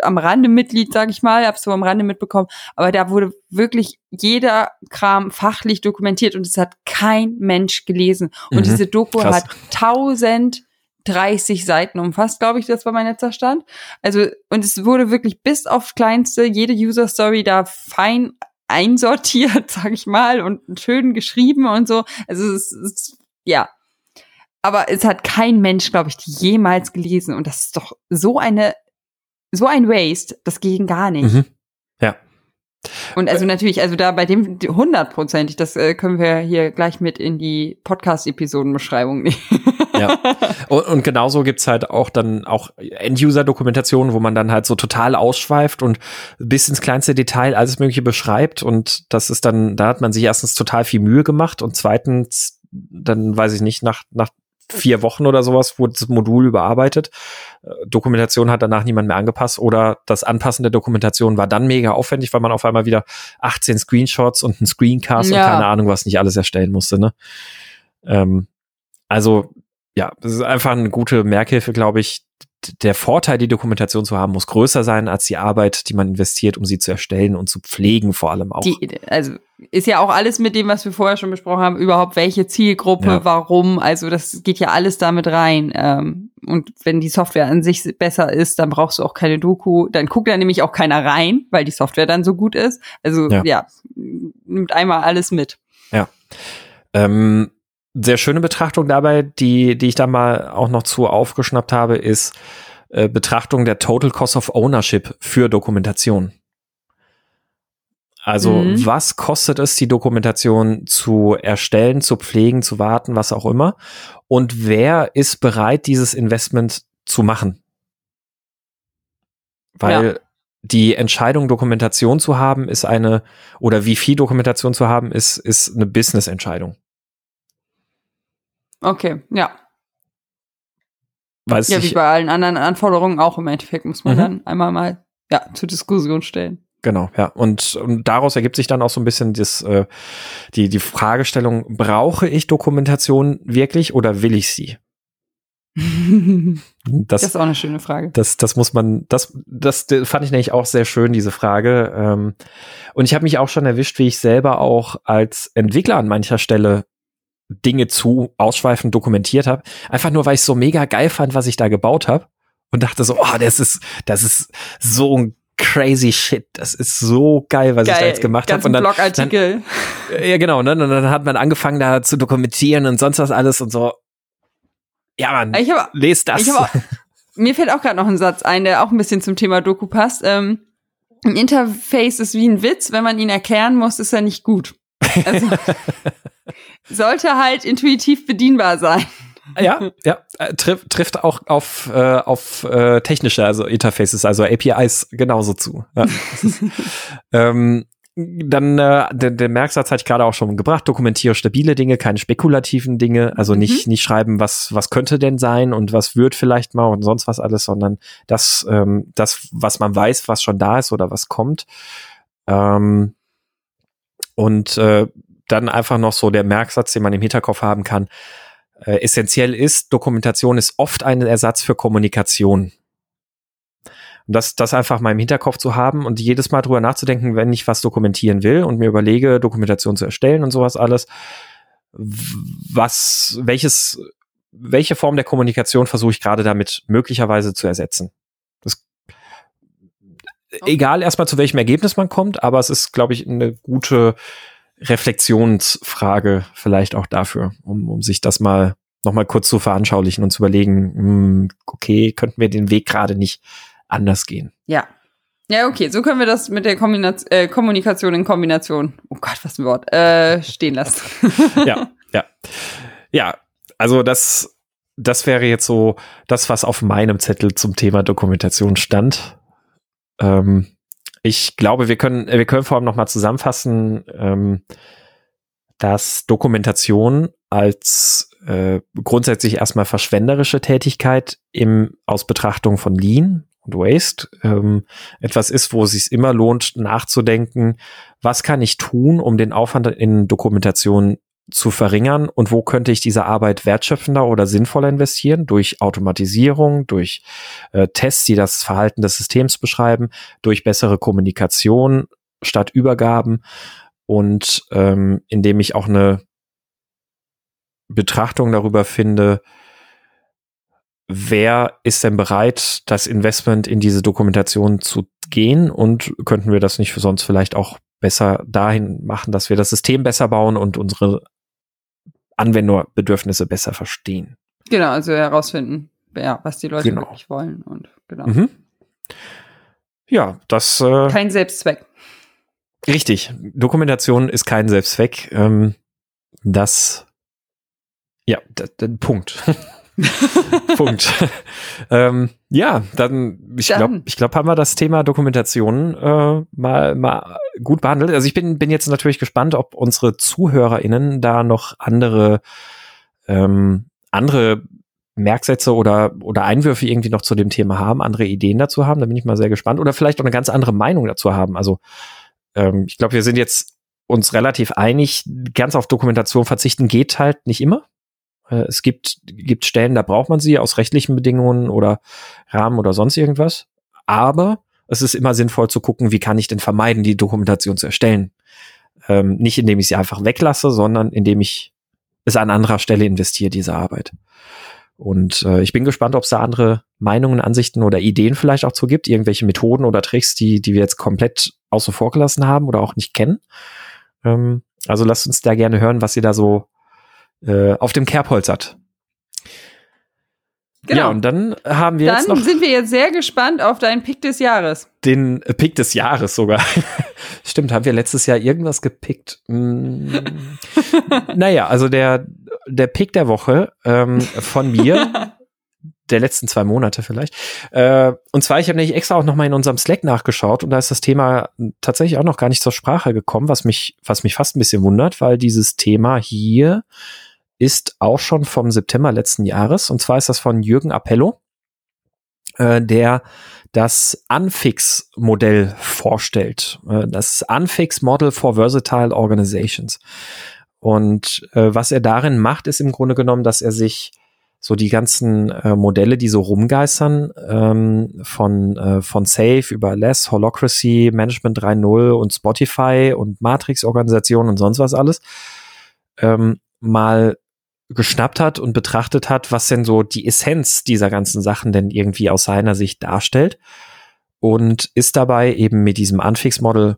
am Rande Mitglied, sag ich mal, hab's so am Rande mitbekommen. Aber da wurde wirklich jeder Kram fachlich dokumentiert und es hat kein Mensch gelesen. Und mhm, diese Doku krass. hat 1030 Seiten umfasst, glaube ich, das war mein letzter Stand. Also, und es wurde wirklich bis auf kleinste, jede User Story da fein einsortiert, [laughs] sag ich mal, und schön geschrieben und so. Also es ist, ja. Aber es hat kein Mensch, glaube ich, jemals gelesen. Und das ist doch so eine, so ein Waste, das ging gar nicht. Mhm.
Ja.
Und also natürlich, also da bei dem hundertprozentig, das äh, können wir hier gleich mit in die Podcast-Episodenbeschreibung nehmen. [laughs]
Ja. Und, und genauso gibt's halt auch dann auch End-User-Dokumentationen, wo man dann halt so total ausschweift und bis ins kleinste Detail alles Mögliche beschreibt. Und das ist dann, da hat man sich erstens total viel Mühe gemacht und zweitens, dann weiß ich nicht, nach, nach vier Wochen oder sowas wurde das Modul überarbeitet. Äh, Dokumentation hat danach niemand mehr angepasst oder das Anpassen der Dokumentation war dann mega aufwendig, weil man auf einmal wieder 18 Screenshots und ein Screencast ja. und keine Ahnung was nicht alles erstellen musste. Ne? Ähm, also ja, das ist einfach eine gute Merkhilfe, glaube ich, der Vorteil, die Dokumentation zu haben, muss größer sein als die Arbeit, die man investiert, um sie zu erstellen und zu pflegen, vor allem auch.
Die, also ist ja auch alles mit dem, was wir vorher schon besprochen haben, überhaupt welche Zielgruppe, ja. warum, also das geht ja alles damit rein. Ähm, und wenn die Software an sich besser ist, dann brauchst du auch keine Doku, dann guckt da nämlich auch keiner rein, weil die Software dann so gut ist. Also ja, ja nimmt einmal alles mit.
Ja. Ähm, sehr schöne Betrachtung dabei, die, die ich da mal auch noch zu aufgeschnappt habe, ist äh, Betrachtung der Total Cost of Ownership für Dokumentation. Also mhm. was kostet es, die Dokumentation zu erstellen, zu pflegen, zu warten, was auch immer? Und wer ist bereit, dieses Investment zu machen? Weil ja. die Entscheidung, Dokumentation zu haben, ist eine, oder wie viel Dokumentation zu haben, ist, ist eine Business-Entscheidung.
Okay, ja. Weiß ja, wie bei allen anderen Anforderungen auch im Endeffekt muss man mhm. dann einmal mal ja zur Diskussion stellen.
Genau, ja. Und, und daraus ergibt sich dann auch so ein bisschen das, äh, die, die Fragestellung, brauche ich Dokumentation wirklich oder will ich sie? [laughs]
das, das, ist auch eine schöne Frage.
Das, das muss man, das, das fand ich nämlich auch sehr schön, diese Frage. Ähm, und ich habe mich auch schon erwischt, wie ich selber auch als Entwickler an mancher Stelle Dinge zu ausschweifend dokumentiert habe. Einfach nur, weil ich so mega geil fand, was ich da gebaut habe. Und dachte so, oh, das ist, das ist so ein crazy shit. Das ist so geil, was geil, ich da jetzt gemacht habe. Und dann,
Blogartikel.
Dann, ja, genau. Ne? Und dann hat man angefangen, da zu dokumentieren und sonst was alles und so. Ja, man, ich hab, lest das. Ich
hab auch, [laughs] mir fällt auch gerade noch ein Satz ein, der auch ein bisschen zum Thema Doku passt. Ähm, ein Interface ist wie ein Witz. Wenn man ihn erklären muss, ist er nicht gut. Also, [laughs] sollte halt intuitiv bedienbar sein.
Ja, ja, äh, triff, trifft auch auf, äh, auf äh, technische, also Interfaces, also APIs genauso zu. Ja, ist, [laughs] ähm, dann äh, der, der Merksatz hatte ich gerade auch schon gebracht, dokumentiere stabile Dinge, keine spekulativen Dinge, also nicht mhm. nicht schreiben, was was könnte denn sein und was wird vielleicht mal und sonst was alles, sondern das ähm, das was man weiß, was schon da ist oder was kommt. Ähm, und äh, dann einfach noch so der Merksatz, den man im Hinterkopf haben kann. Äh, essentiell ist, Dokumentation ist oft ein Ersatz für Kommunikation. Und das, das einfach mal im Hinterkopf zu haben und jedes Mal drüber nachzudenken, wenn ich was dokumentieren will und mir überlege, Dokumentation zu erstellen und sowas alles, was, welches, welche Form der Kommunikation versuche ich gerade damit möglicherweise zu ersetzen. Das, okay. Egal erstmal zu welchem Ergebnis man kommt, aber es ist, glaube ich, eine gute Reflexionsfrage vielleicht auch dafür, um, um sich das mal nochmal kurz zu veranschaulichen und zu überlegen, mh, hm, okay, könnten wir den Weg gerade nicht anders gehen.
Ja. Ja, okay, so können wir das mit der Kombination, äh, Kommunikation in Kombination, oh Gott, was ein Wort, äh, stehen lassen. [laughs]
ja, ja. Ja, also das, das wäre jetzt so das, was auf meinem Zettel zum Thema Dokumentation stand. Ähm, ich glaube, wir können, wir können vor allem nochmal zusammenfassen, ähm, dass Dokumentation als äh, grundsätzlich erstmal verschwenderische Tätigkeit im, aus Betrachtung von Lean und Waste ähm, etwas ist, wo es sich immer lohnt, nachzudenken, was kann ich tun, um den Aufwand in Dokumentation zu verringern? Und wo könnte ich diese Arbeit wertschöpfender oder sinnvoller investieren? Durch Automatisierung, durch äh, Tests, die das Verhalten des Systems beschreiben, durch bessere Kommunikation statt Übergaben. Und ähm, indem ich auch eine Betrachtung darüber finde, wer ist denn bereit, das Investment in diese Dokumentation zu gehen? Und könnten wir das nicht für sonst vielleicht auch besser dahin machen, dass wir das System besser bauen und unsere Anwenderbedürfnisse besser verstehen.
Genau, also herausfinden, ja, was die Leute genau. wirklich wollen und genau. Mhm.
Ja, das. Äh,
kein Selbstzweck.
Richtig. Dokumentation ist kein Selbstzweck. Ähm, das, ja, Punkt. [laughs] [laughs] Punkt. ähm, ja, dann, ich glaube, ich glaube, haben wir das Thema Dokumentation äh, mal, mal gut behandelt. Also ich bin, bin jetzt natürlich gespannt, ob unsere ZuhörerInnen da noch andere ähm, andere Merksätze oder, oder Einwürfe irgendwie noch zu dem Thema haben, andere Ideen dazu haben, da bin ich mal sehr gespannt. Oder vielleicht auch eine ganz andere Meinung dazu haben. Also ähm, ich glaube, wir sind jetzt uns relativ einig, ganz auf Dokumentation verzichten geht halt nicht immer. Äh, es gibt, gibt Stellen, da braucht man sie aus rechtlichen Bedingungen oder Rahmen oder sonst irgendwas. Aber es ist immer sinnvoll zu gucken, wie kann ich denn vermeiden, die Dokumentation zu erstellen. Ähm, nicht indem ich sie einfach weglasse, sondern indem ich es an anderer Stelle investiere, diese Arbeit. Und äh, ich bin gespannt, ob es da andere Meinungen, Ansichten oder Ideen vielleicht auch zu gibt, irgendwelche Methoden oder Tricks, die, die wir jetzt komplett außen vor gelassen haben oder auch nicht kennen. Ähm, also lasst uns da gerne hören, was ihr da so äh, auf dem Kerbholz hat. Genau. Ja, und dann haben wir
dann
jetzt noch.
Dann sind wir jetzt sehr gespannt auf deinen Pick des Jahres.
Den äh, Pick des Jahres sogar. [laughs] Stimmt, haben wir letztes Jahr irgendwas gepickt? Hm. [laughs] naja, also der, der Pick der Woche ähm, von mir, [laughs] der letzten zwei Monate vielleicht. Äh, und zwar, ich habe nämlich extra auch noch mal in unserem Slack nachgeschaut und da ist das Thema tatsächlich auch noch gar nicht zur Sprache gekommen, was mich, was mich fast ein bisschen wundert, weil dieses Thema hier ist auch schon vom September letzten Jahres. Und zwar ist das von Jürgen Appello, äh, der das Unfix-Modell vorstellt. Äh, das Unfix-Model for Versatile Organizations. Und äh, was er darin macht, ist im Grunde genommen, dass er sich so die ganzen äh, Modelle, die so rumgeistern, ähm, von, äh, von Safe über Less, Holocracy, Management 3.0 und Spotify und Matrix-Organisation und sonst was alles, ähm, mal geschnappt hat und betrachtet hat, was denn so die Essenz dieser ganzen Sachen denn irgendwie aus seiner Sicht darstellt und ist dabei eben mit diesem Unfix-Model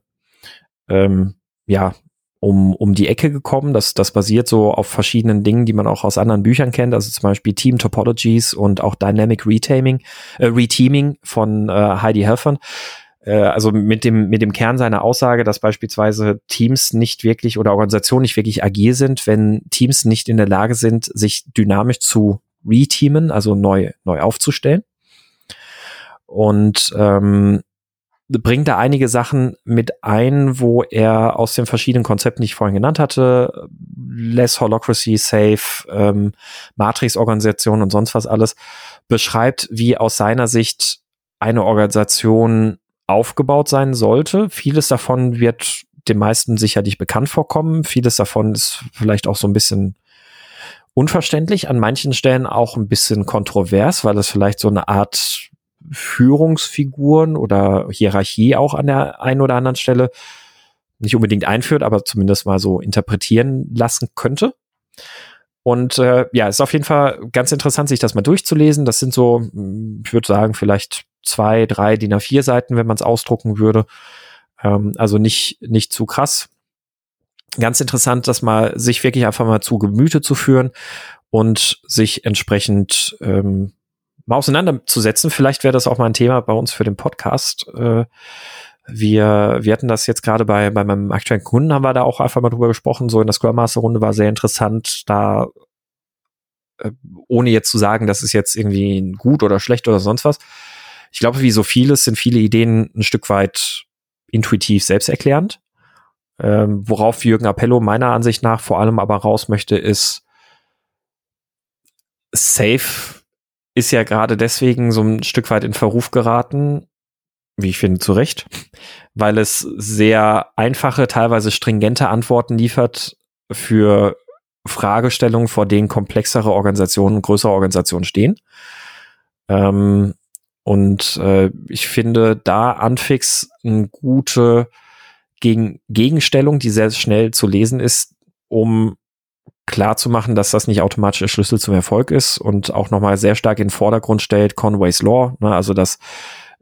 ähm, ja um, um die Ecke gekommen. Das, das basiert so auf verschiedenen Dingen, die man auch aus anderen Büchern kennt, also zum Beispiel Team Topologies und auch Dynamic Retaming, äh, Reteaming von äh, Heidi Helfand. Äh, also mit dem, mit dem Kern seiner Aussage, dass beispielsweise Teams nicht wirklich oder Organisationen nicht wirklich agil sind, wenn Teams nicht in der Lage sind, sich dynamisch zu reteamen, also neu, neu aufzustellen. Und ähm, bringt da einige Sachen mit ein, wo er aus den verschiedenen Konzepten, die ich vorhin genannt hatte, Less Holocracy, Safe, ähm, Matrix-Organisation und sonst was alles, beschreibt, wie aus seiner Sicht eine Organisation aufgebaut sein sollte. Vieles davon wird den meisten sicherlich bekannt vorkommen. Vieles davon ist vielleicht auch so ein bisschen unverständlich, an manchen Stellen auch ein bisschen kontrovers, weil es vielleicht so eine Art Führungsfiguren oder Hierarchie auch an der einen oder anderen Stelle nicht unbedingt einführt, aber zumindest mal so interpretieren lassen könnte. Und äh, ja, ist auf jeden Fall ganz interessant, sich das mal durchzulesen. Das sind so, ich würde sagen, vielleicht zwei, drei DIN A4 Seiten, wenn man es ausdrucken würde. Ähm, also nicht, nicht zu krass. Ganz interessant, das mal sich wirklich einfach mal zu Gemüte zu führen und sich entsprechend ähm, mal auseinanderzusetzen. Vielleicht wäre das auch mal ein Thema bei uns für den Podcast. Äh, wir, wir hatten das jetzt gerade bei, bei meinem aktuellen Kunden, haben wir da auch einfach mal drüber gesprochen. So in der Scrum Master Runde war sehr interessant, da äh, ohne jetzt zu sagen, das ist jetzt irgendwie gut oder schlecht oder sonst was. Ich glaube, wie so vieles sind viele Ideen ein Stück weit intuitiv selbsterklärend. Ähm, worauf Jürgen Appello meiner Ansicht nach vor allem aber raus möchte, ist safe ist ja gerade deswegen so ein Stück weit in Verruf geraten, wie ich finde, zu Recht, weil es sehr einfache, teilweise stringente Antworten liefert für Fragestellungen, vor denen komplexere Organisationen, größere Organisationen stehen. Ähm, und äh, ich finde da Anfix eine gute Gegen Gegenstellung, die sehr schnell zu lesen ist, um klar zu machen, dass das nicht automatisch der Schlüssel zum Erfolg ist und auch nochmal sehr stark in den Vordergrund stellt Conway's Law, ne, also dass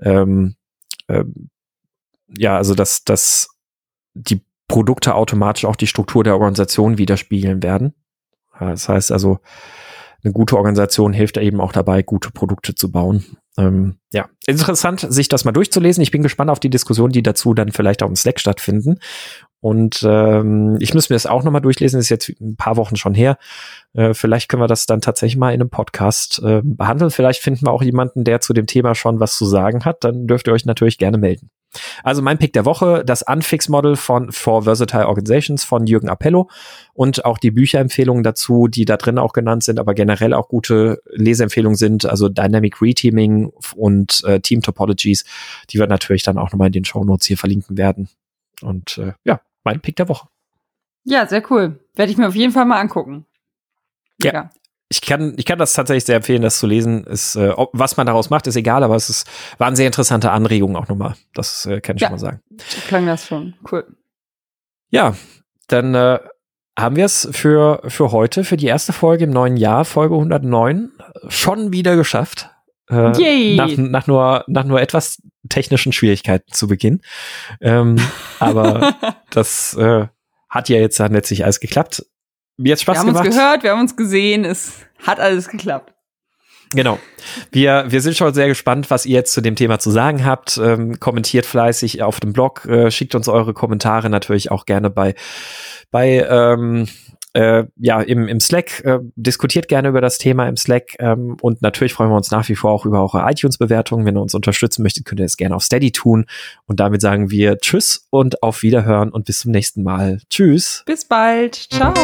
ähm, äh, ja, also dass, dass die Produkte automatisch auch die Struktur der Organisation widerspiegeln werden. Das heißt also, eine gute Organisation hilft eben auch dabei, gute Produkte zu bauen. Ähm, ja, interessant, sich das mal durchzulesen. Ich bin gespannt auf die Diskussion, die dazu dann vielleicht auch im Slack stattfinden. Und ähm, ich muss mir das auch nochmal durchlesen, das ist jetzt ein paar Wochen schon her. Äh, vielleicht können wir das dann tatsächlich mal in einem Podcast äh, behandeln. Vielleicht finden wir auch jemanden, der zu dem Thema schon was zu sagen hat. Dann dürft ihr euch natürlich gerne melden. Also mein Pick der Woche, das Unfix-Model von For Versatile Organizations von Jürgen Appello und auch die Bücherempfehlungen dazu, die da drin auch genannt sind, aber generell auch gute Leseempfehlungen sind, also Dynamic Reteaming und äh, Team Topologies, die wir natürlich dann auch nochmal in den Show Notes hier verlinken werden. Und äh, ja, mein Pick der Woche.
Ja, sehr cool. Werde ich mir auf jeden Fall mal angucken.
Ja. ja. Ich kann, ich kann das tatsächlich sehr empfehlen, das zu lesen. Ist, äh, ob, was man daraus macht, ist egal, aber es ist, waren sehr interessante Anregungen auch nochmal. Das äh, kann ich ja, schon mal sagen.
Klang das schon. Cool.
Ja, dann äh, haben wir es für, für heute, für die erste Folge im neuen Jahr, Folge 109, schon wieder geschafft. Äh, Yay. Nach, nach, nur, nach nur etwas technischen Schwierigkeiten zu Beginn. Ähm, aber [laughs] das äh, hat ja jetzt dann letztlich alles geklappt. Mir hat Spaß.
Wir haben gemacht. uns gehört, wir haben uns gesehen, es hat alles geklappt.
Genau. Wir, wir sind schon sehr gespannt, was ihr jetzt zu dem Thema zu sagen habt. Ähm, kommentiert fleißig auf dem Blog, äh, schickt uns eure Kommentare natürlich auch gerne bei, bei ähm, äh, ja, im, im Slack, äh, diskutiert gerne über das Thema im Slack ähm, und natürlich freuen wir uns nach wie vor auch über eure iTunes-Bewertungen. Wenn ihr uns unterstützen möchtet, könnt ihr es gerne auf Steady tun. Und damit sagen wir Tschüss und auf Wiederhören und bis zum nächsten Mal. Tschüss.
Bis bald. Ciao.